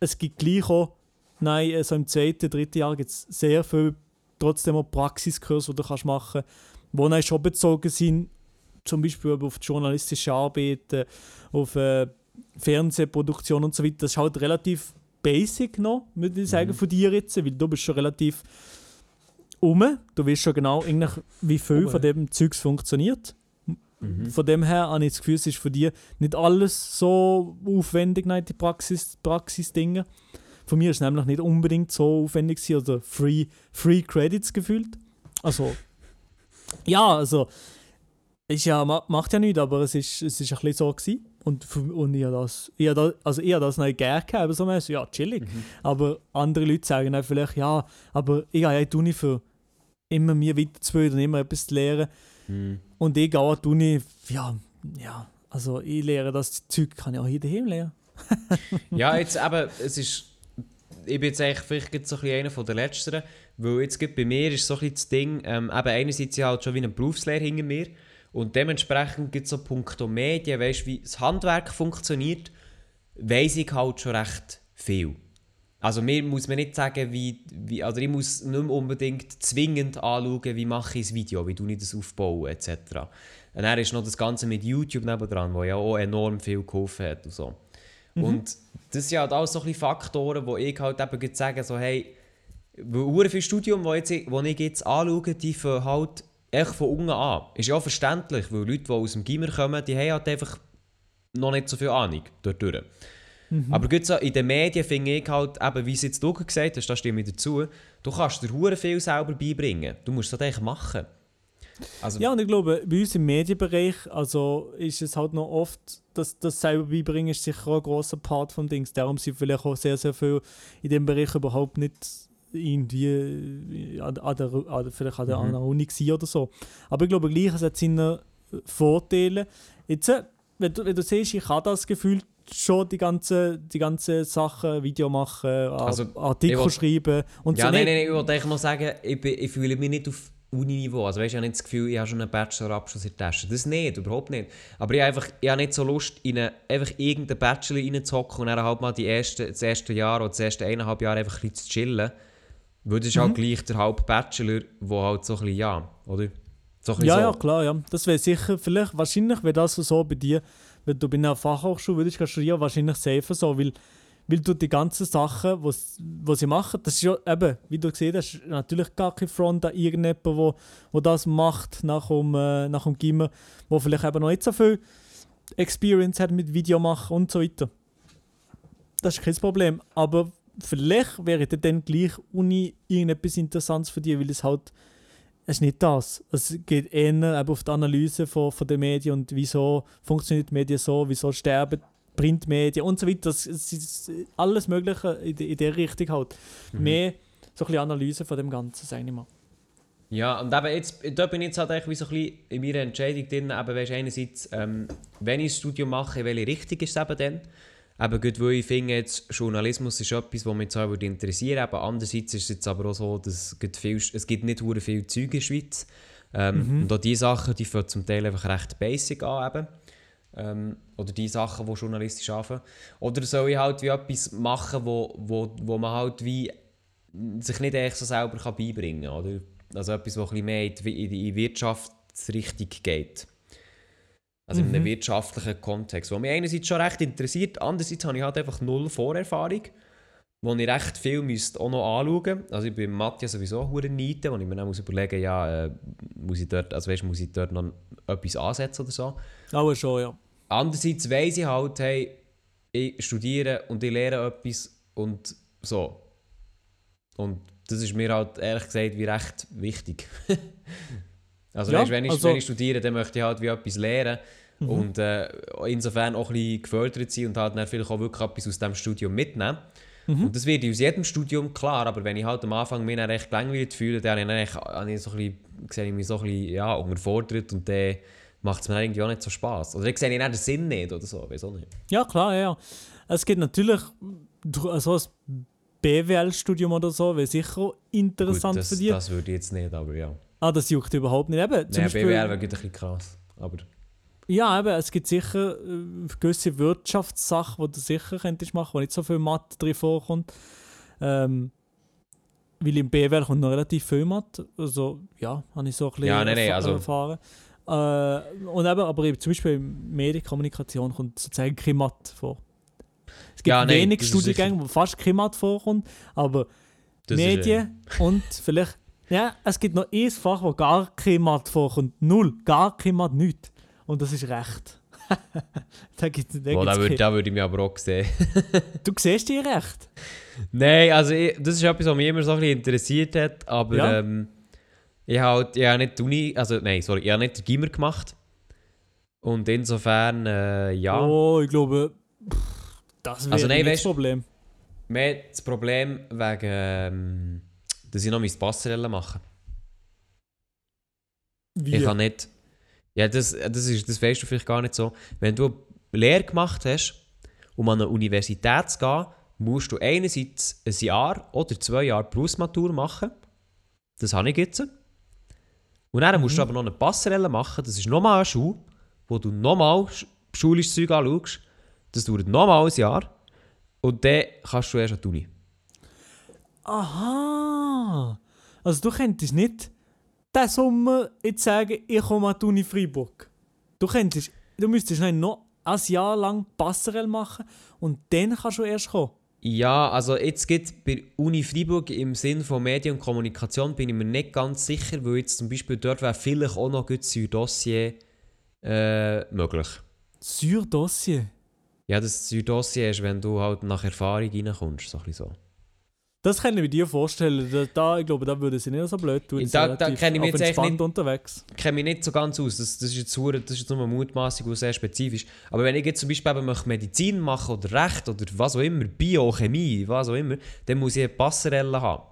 es gibt gleich auch, nein, äh, so im zweiten, dritten Jahr gibt es sehr viel trotzdem auch Praxiskurse, die du kannst machen kannst, die dann schon bezogen sind, zum Beispiel auf die journalistische Arbeit, äh, auf äh, Fernsehproduktion und so weiter. Das ist halt relativ basic noch, würde ich sagen, Mhm. von dir jetzt, weil du bist schon relativ um. Du weißt schon genau, wie viel Um. von dem Zeugs funktioniert. Mhm. Von dem her habe ich das Gefühl, es ist für dich nicht alles so aufwendig, nein, die Praxis, Praxis-Dinge. Von mir ist es nämlich nicht unbedingt so aufwendig oder Free, Free Credits gefühlt. Also, ja, also, ist ja, ma- macht ja nichts, aber es ist, es ist ein bisschen so gewesen. Und, und ich habe das, ich habe das, also ich habe das nicht gerne gehabt, aber so mäßig, ja, chillig. Mhm. Aber andere Leute sagen dann vielleicht, ja, aber ich gehe ja in die Uni für immer mir weiterzubilden und immer etwas zu lernen. Mhm. Und ich gehe an die Uni, ja, ja, also ich lehre das Zeug, kann ich auch hier daheim lernen. ja, jetzt eben, es ist. Ich bin jetzt eigentlich vielleicht gerade so ein bisschen einer von der Letzteren, weil jetzt gerade bei mir ist so ein bisschen das Ding, ähm, eben einerseits ja halt schon wie eine Berufslehre hinter mir und dementsprechend gibt es so Punkte Medien, weißt wie das Handwerk funktioniert, weiss ich halt schon recht viel. Also mir muss man nicht sagen, wie, wie also ich muss nicht unbedingt zwingend anschauen, wie mache ich das Video, wie tue ich das aufbauen, etc. Und dann ist noch das Ganze mit YouTube nebendran, wo ja auch enorm viel geholfen hat und so. Und das sind halt alles so ein Faktoren, wo ich halt eben gerade sage, so hey, weil viel Studium, wo, jetzt, wo ich jetzt anschaue, die fangen halt echt von unten an. Ist ja auch verständlich, weil Leute, die aus dem Gimmer kommen, die haben halt einfach noch nicht so viel Ahnung dort durch. Aber gut so, in den Medien finde ich halt, eben, wie es jetzt du gesagt hast, da stimme ich dazu, du kannst dir hure viel selber beibringen. Du musst halt eigentlich machen. Also, Ja, und ich glaube, bei uns im Medienbereich also ist es halt noch oft, dass das selber beibringen ist sicher auch ein grosser Part vom Dings. Darum sind vielleicht auch sehr, sehr viel in dem Bereich überhaupt nicht irgendwie äh, an, an der, an, der- vielleicht an der, Mhm. an der Uni oder so. Aber ich glaube gleich, es hat seine Vorteile. Jetzt, äh, wenn du, wenn du siehst, ich habe das Gefühl schon die ganzen die ganze Sachen, Video machen, Also, Artikel will- schreiben und ja, so. nein, nein, nein, ich wollte eigentlich noch sagen, ich, ich fühle mich nicht auf Uni-Niveau. Also weißt, ich habe nicht das Gefühl, ich habe schon einen Bachelor-Abschluss in der Tasche. Das nicht, überhaupt nicht. Aber ich habe, einfach, ich habe nicht so Lust, in eine, einfach irgendeinen Bachelor reinzuhocken und dann halt mal die erste, das erste Jahr oder das erste eineinhalb Jahre einfach ein bisschen zu chillen. Weil das ist Mhm. halt gleich der halbe Bachelor, wo halt so ein bisschen, ja, oder? So ein bisschen Ja, so. ja, klar, ja. Das wäre sicher, vielleicht, wahrscheinlich wäre das so bei dir, wenn du bei einer Fachhochschule würdest studieren, wahrscheinlich safer so, weil, weil du die ganzen Sachen, was was sie machen, das ist ja eben, wie du gesehen hast, natürlich gar kein Front an irgendjemanden, wo, wo das macht nach dem, äh, nach dem Gimmer, wo vielleicht eben noch nicht so viel Experience hat mit Video machen und so weiter. Das ist kein Problem, aber vielleicht wäre dann gleich Uni irgendetwas Interessantes für dich, weil es halt es ist nicht das. Es geht eher auf die Analyse von, von den Medien und wieso funktioniert die Medien so, wieso sterben Printmedien und so weiter. Das, es ist alles Mögliche in, in der Richtung halt. Mhm. Mehr so ein bisschen Analyse von dem Ganzen, sage ich mal. Ja, und eben jetzt, da bin ich jetzt halt eigentlich wie so ein bisschen in meiner Entscheidung drin, eben weißt, einerseits, ähm, wenn ich ein Studium mache, welche Richtung ist es eben dann? Eben gut, weil ich finde, jetzt, Journalismus ist etwas, was mich jetzt auch interessieren würde. Andererseits ist es jetzt aber auch so, dass es, viel, es gibt nicht hure viel Zeug in der Schweiz. Ähm, Und auch die Sachen, die fangen zum Teil einfach recht basic an. Eben. Ähm, oder die Sachen, die journalistisch anfangen. Oder soll ich halt wie etwas machen, wo, wo, wo man halt wie sich nicht echt so selber kann beibringen kann. Oder? Also etwas, das ein bisschen mehr in die, in die Wirtschaftsrichtung geht. Also in einem Mhm. wirtschaftlichen Kontext. Was mich einerseits schon recht interessiert, andererseits habe ich halt einfach null Vorerfahrung, wo ich recht viel müsste auch noch anschauen Also ich bin Mathe sowieso hure Niete, wo ich mir dann muss überlegen ja, äh, muss ich dort, also weißt, muss ich dort noch etwas ansetzen oder so. Aber schon, ja. Andererseits weiss ich halt, hey, ich studiere und ich lehre etwas und so. Und das ist mir halt ehrlich gesagt wie recht wichtig. also, Ja, weisst, wenn, ich, also- wenn ich studiere, dann möchte ich halt wie etwas lernen Mhm. und äh, insofern auch ein bisschen gefördert sein und halt dann vielleicht auch wirklich etwas aus diesem Studium mitnehmen. Mhm. Und das wird aus jedem Studium klar, aber wenn ich halt am Anfang mich dann recht gelangweilt fühle, dann habe ich, dann echt- ich so ein bisschen, sehe ich mich so ein bisschen ja, unterfordert und dann macht es mir irgendwie auch nicht so Spass. Oder dann sehe ich den Sinn nicht oder so, auch nicht. Ja, klar, ja. Es gibt natürlich so ein BWL-Studium oder so, wäre sicher interessant Gut, das, für dich. das würde ich jetzt nicht, aber ja. Ah, das juckt überhaupt nicht. Eben, zum Nein, Beispiel, BWL wäre ein bisschen krass. Aber Ja, eben, es gibt sicher äh, gewisse Wirtschaftssachen, die du sicher könntest machen, wo nicht so viel Mathe drin vorkommt. Ähm, weil im BWL kommt noch relativ viel Mathe. Also, ja, habe ich so ein bisschen Ja, nein, erfa- also- erfahren. Äh, und eben, aber eben, zum Beispiel in Medienkommunikation kommt sozusagen kein Mathe vor. Es gibt Ja, nein, wenig Studiengänge, wo fast kein Mathe vorkommt, aber das Medien und vielleicht. Ja, es gibt noch ein Fach, wo gar kein Mathe vorkommt. Null. Gar kein Mathe, nichts. Und das ist Recht. da gibt, da Äh, oh, da, würde, da würde ich mich aber auch sehen. Du siehst die Recht. Nein, also ich, das ist etwas, was mich immer so ein bisschen interessiert hat, aber Ja. ähm, ich habe halt, ich habe nicht die Uni, also nein, sorry, ich habe nicht den Gimmer gemacht. Und insofern, äh, ja, Oh, ich glaube, pff, das wäre Also nein, nicht weißt- das Problem. mehr das Problem wegen, ähm, dass ich noch meine Passerelle machen Wie? Ich kann nicht. Ja, das, das, ist, das weißt du vielleicht gar nicht so. Wenn du eine Lehre gemacht hast, um an eine Universität zu gehen, musst du einerseits ein Jahr oder zwei Jahre Berufsmatur machen. Das habe ich jetzt. Und dann musst du Mhm. aber noch eine Passerelle machen. Das ist nochmal eine Schule, wo du nochmal sch- schulisches Zeug anschaust. Das dauert nochmal ein Jahr. Und dann kannst du erst an die Uni. Aha. Also du könntest nicht diesen Sommer jetzt sagen, ich komme an die Uni Freiburg. Du könntest, du müsstest dann noch ein Jahr lang Passerelle machen und dann kannst du erst kommen. Ja, also jetzt geht bei Uni Freiburg im Sinn von Medien und Kommunikation bin ich mir nicht ganz sicher, weil jetzt zum Beispiel dort wäre vielleicht auch noch gut Süddossier äh, möglich. Sur-Dossier. Ja, das Süddossier ist, wenn du halt nach Erfahrung reinkommst, so ein bisschen so. Das kann ich mir dir vorstellen. Da, da, ich glaube, da würde sie nicht so blöd tun. Da- da kenne ich mich jetzt echt nicht- unterwegs. kenne mich nicht so ganz aus. Das, das ist jetzt, das ist jetzt nur mutmaßig und sehr spezifisch. Aber wenn ich jetzt zum Beispiel eben Medizin machen oder Recht oder was auch immer, Biochemie, was auch immer, dann muss ich eine Passerelle haben.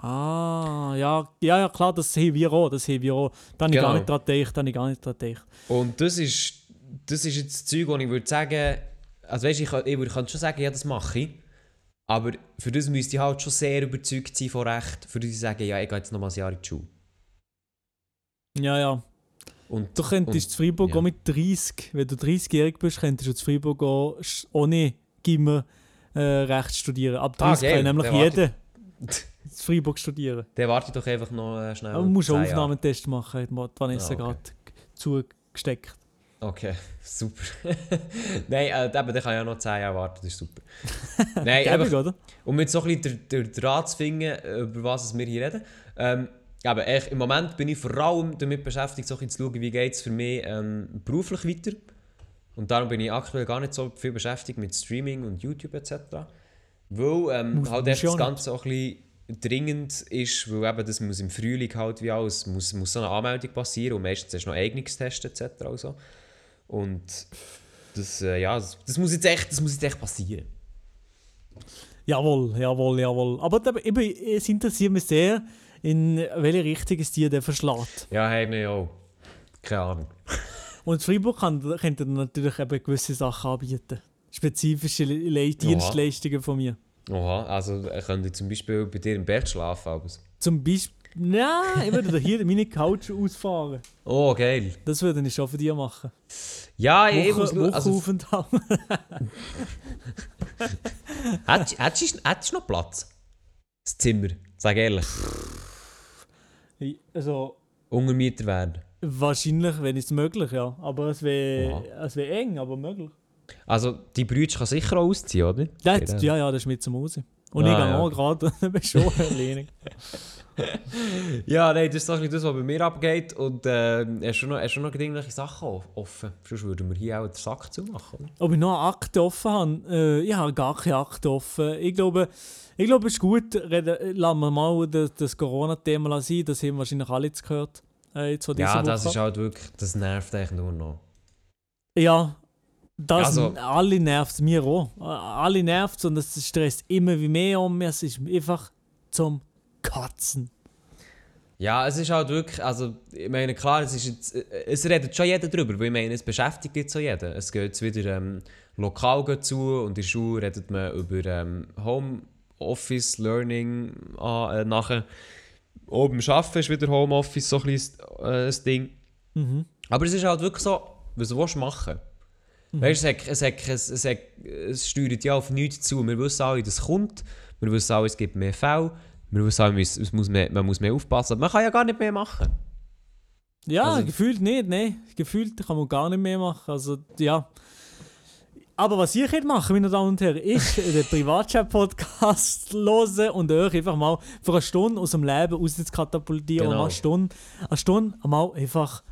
Ah, ja, ja, ja, klar, das haben wir auch. Das haben wir auch. Da habe ich gar Genau. nicht dran gedacht. Da habe ich gar nicht dran gedacht. Und das ist, das ist jetzt das Zeug, wo ich würde sagen, also weißt, ich, ich würde kann schon sagen, ja, das mache ich. Aber für das müsste ich halt schon sehr überzeugt sein von Recht, für das ich sage, ja, ich gehe jetzt noch mal ein Jahr in die Schule. Ja, ja. Und Du könntest Und- zu Freiburg ja. auch mit 30, wenn du 30-jährig bist, könntest du zu Freiburg auch ohne Gimmer äh, Recht studieren. Ab Ah, 30 geil. kann nämlich jeder zu Freiburg studieren. dann warte ich doch einfach noch äh, schnell. Aber du musst einen 10 Jahre. Aufnahmetest machen, hat Vanessa Ah, okay. gerade zugesteckt. Okay, super. Nein, äh, eben, dann kann ich ja noch 10 Jahre warten, das ist super. Nein, Gäbig, einfach, oder? um jetzt so ein bisschen den, Draht zu finden, äh, über was wir hier reden. Ähm, aber echt, im Moment bin ich vor allem damit beschäftigt, so ein bisschen zu schauen, wie geht es für mich ähm, beruflich weiter. Und darum bin ich aktuell gar nicht so viel beschäftigt mit Streaming und YouTube etc. Weil ähm, Muss- halt echt das Ganze auch ein bisschen dringend ist, weil eben das muss im Frühling halt wie alles, muss, muss so eine Anmeldung passieren und meistens hast du noch Eignungstests etc. Und, so. Und das, äh, ja, das, das, muss jetzt echt, das muss jetzt echt passieren. Jawohl, jawohl, jawohl. Aber da- eben, es interessiert mich sehr, in welche Richtung es dir denn verschlägt. Ja, hey, mir auch. Keine Ahnung. Und Freiburg kann, könnte dann natürlich eben gewisse Sachen anbieten. Spezifische Le Le Dienstleistungen von mir. Oha, also ich könnte zum Beispiel bei dir im Bett schlafen. Aber... Zum Beispiel. Nein, ich würde hier meine Couch ausfahren. Oh, geil. Das würde ich schon für dich machen. Ja, ich ich muss Woche, schauen. Also, hättest, du- noch Platz? Das Zimmer, sag ehrlich. also, Untermieter werden. wahrscheinlich, wenn es möglich ja. Aber es wäre es wär eng, aber möglich. Also, die Brüder kann sicher auch ausziehen, oder? Ja, Genau. ja, ja, das ist mit zum Haus. Und Ah, ich gehe ja. auch gerade schon erledigen. Ja, nein, das ist ein bisschen das, was bei mir abgeht. Und äh, hast du noch, hast du noch irgendwelche Sachen offen? Sonst würden wir hier auch den Sack zumachen. Oder? Ob ich noch eine Akte offen habe? Äh, ich habe gar keine Akte offen. Ich glaube, ich glaube es ist gut, reden, lassen wir mal das, das Corona-Thema sein. Das haben wahrscheinlich alle jetzt gehört. Äh, jetzt Ja, das Woche. ist halt wirklich, das nervt eigentlich nur noch. Ja, das Also- alle nervt es mir auch. Alle nervt es und es stresst immer wie mehr um mir. Es ist einfach zum Kotzen. Ja, es ist halt wirklich, also ich meine, klar, es ist jetzt, äh, es redet schon jeder drüber, weil ich meine, es beschäftigt jetzt so jeden. Es geht jetzt wieder ähm, lokal zu und in der Schule redet man über ähm, Homeoffice, Learning an, äh, nachher. Oben Arbeiten ist wieder Homeoffice so ein bisschen äh, das Ding. Mhm. Aber es ist halt wirklich so, was willst du machen? Es, hat- es, hat- es, es, hat- es steuert ja auf nichts zu. Wir wissen alle, dass es kommt. Wir wissen alle, es gibt mehr Fälle. Wir wissen alle, es muss mehr, man muss mehr aufpassen. Man kann ja gar nicht mehr machen. Ja, Also- gefühlt nicht, nein. Gefühlt kann man gar nicht mehr machen. Also, ja. Aber was ihr könnt machen, meine Damen und Herren, ist den Privatchat-Podcast hören und euch einfach mal für eine Stunde aus dem Leben raus zu katapultieren. Genau. Und eine Stunde, eine Stunde mal einfach,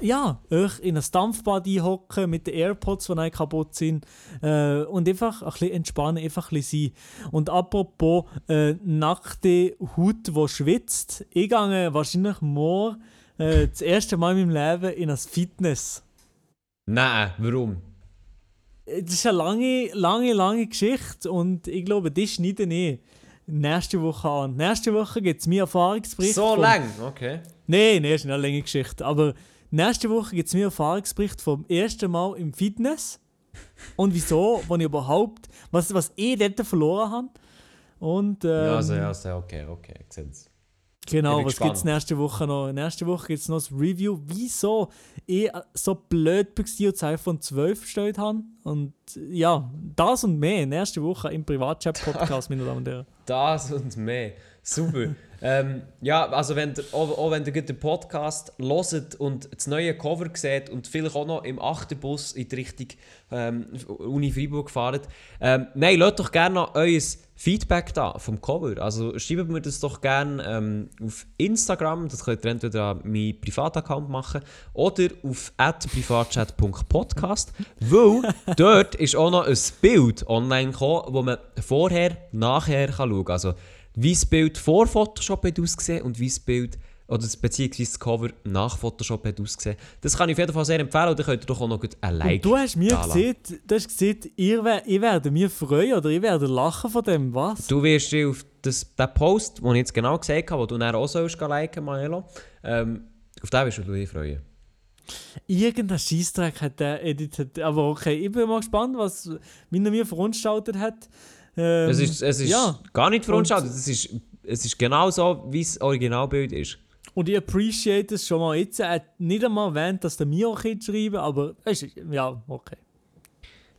ja, euch in ein Dampfbad einhocken mit den AirPods, die nicht kaputt sind. Äh, und einfach ein bisschen entspannen, einfach ein bisschen sein. Und apropos äh, nackte Haut, die schwitzt, ich gehe wahrscheinlich morgen äh, das erste Mal in meinem Leben in ein Fitness. Nein, warum? Das ist eine lange, lange, lange Geschichte und ich glaube, die schneide ich nächste Woche an. Nächste Woche gibt es mir Erfahrungsbericht. So lang? Okay. Nein, nein, ist eine lange Geschichte. Aber nächste Woche gibt es mir Erfahrungsbericht vom ersten Mal im Fitness. Und wieso, wenn ich überhaupt, was, was ich dort verloren habe. Und ähm, Ja, also, ja, also, okay, okay. Ich seh's. Genau, was gibt es nächste Woche noch? Nächste Woche gibt es noch das Review, wieso ich so blöd war und das iPhone 12 bestellt habe. Und ja, das und mehr nächste Woche im Privatchat-Podcast, meine Damen und Herren. Das und mehr. Super. Ähm, ja, also wenn ihr, auch, auch wenn ihr den Podcast hört und das neue Cover seht und vielleicht auch noch im Achterbus in die Richtung ähm, Uni Freiburg fahrt, ähm, nein, lasst doch gerne noch euer Feedback da vom Cover. Also schreibt mir das doch gerne ähm, auf Instagram, das könnt ihr entweder an meinen Privataccount machen oder auf privatchat.podcast, weil dort ist auch noch ein Bild online gekommen, wo man vorher, nachher kann schauen kann. Also wie das Bild vor Photoshop hat ausgesehen und wie das Bild oder beziehungsweise das Cover nach Photoshop hat ausgesehen. Das kann ich auf jeden Fall sehr empfehlen und dann könnt ihr doch auch noch ein Like Und du hast mir gesehen, du hast gesehen ihr, ich werde mir freuen oder ich werde lachen von dem, was? Du wirst auf das, den Post, den ich jetzt genau gesagt habe, den du dann auch sollst liken, Maelo, ähm, auf den wirst du dich freuen. Irgendein Scheissdreck hat der editet. Aber okay, ich bin mal gespannt, was Mina mir verunstaltet hat. Ähm, Es ist, es ist ja. gar nicht verunstaltet, es ist, es ist genau so, wie das Originalbild ist. Und ich appreciate es schon mal jetzt. Er hat nicht einmal erwähnt, dass der mir auch schreiben aber es ist, ja, okay.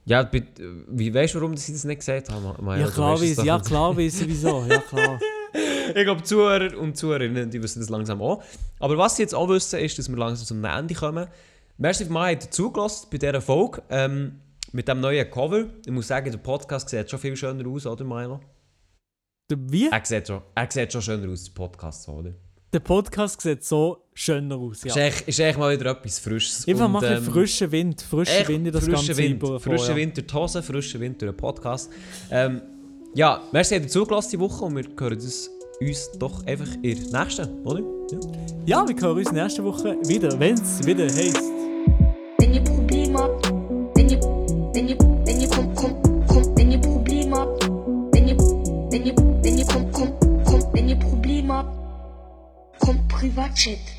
Ja, wie weißt du, warum sie das nicht gesagt haben? Ma- Maelo? Ja, klar weißt ja, klar ich wieso. Ja, klar. Ich glaube, Zuhörer und Zuhörerinnen, die wissen das langsam auch. Aber was sie jetzt auch wissen, ist, dass wir langsam zum Ende kommen. Merci für mal zugelassen bei dieser Folge. Ähm, mit dem neuen Cover. Ich muss sagen, der Podcast sieht schon viel schöner aus, oder Milo? Der, wie? Er sieht schon, er sieht schon schöner aus, der Podcast, oder? Der Podcast sieht so schöner aus. Ist, Ja. echt, ist echt mal wieder etwas Frisches. Einfach Und, ähm, frischen Wind. Frischen Wind in das frischer ganze Wind, vor, ja. Wind durch die Hose, frischer Wind durch den Podcast. Ähm, ja, merci, habt ihr zugelassen die Woche und wir hören das uns doch einfach in der nächsten, oder? Ja. Ja, wir hören uns nächste Woche wieder, wenn es wieder heisst. Wenn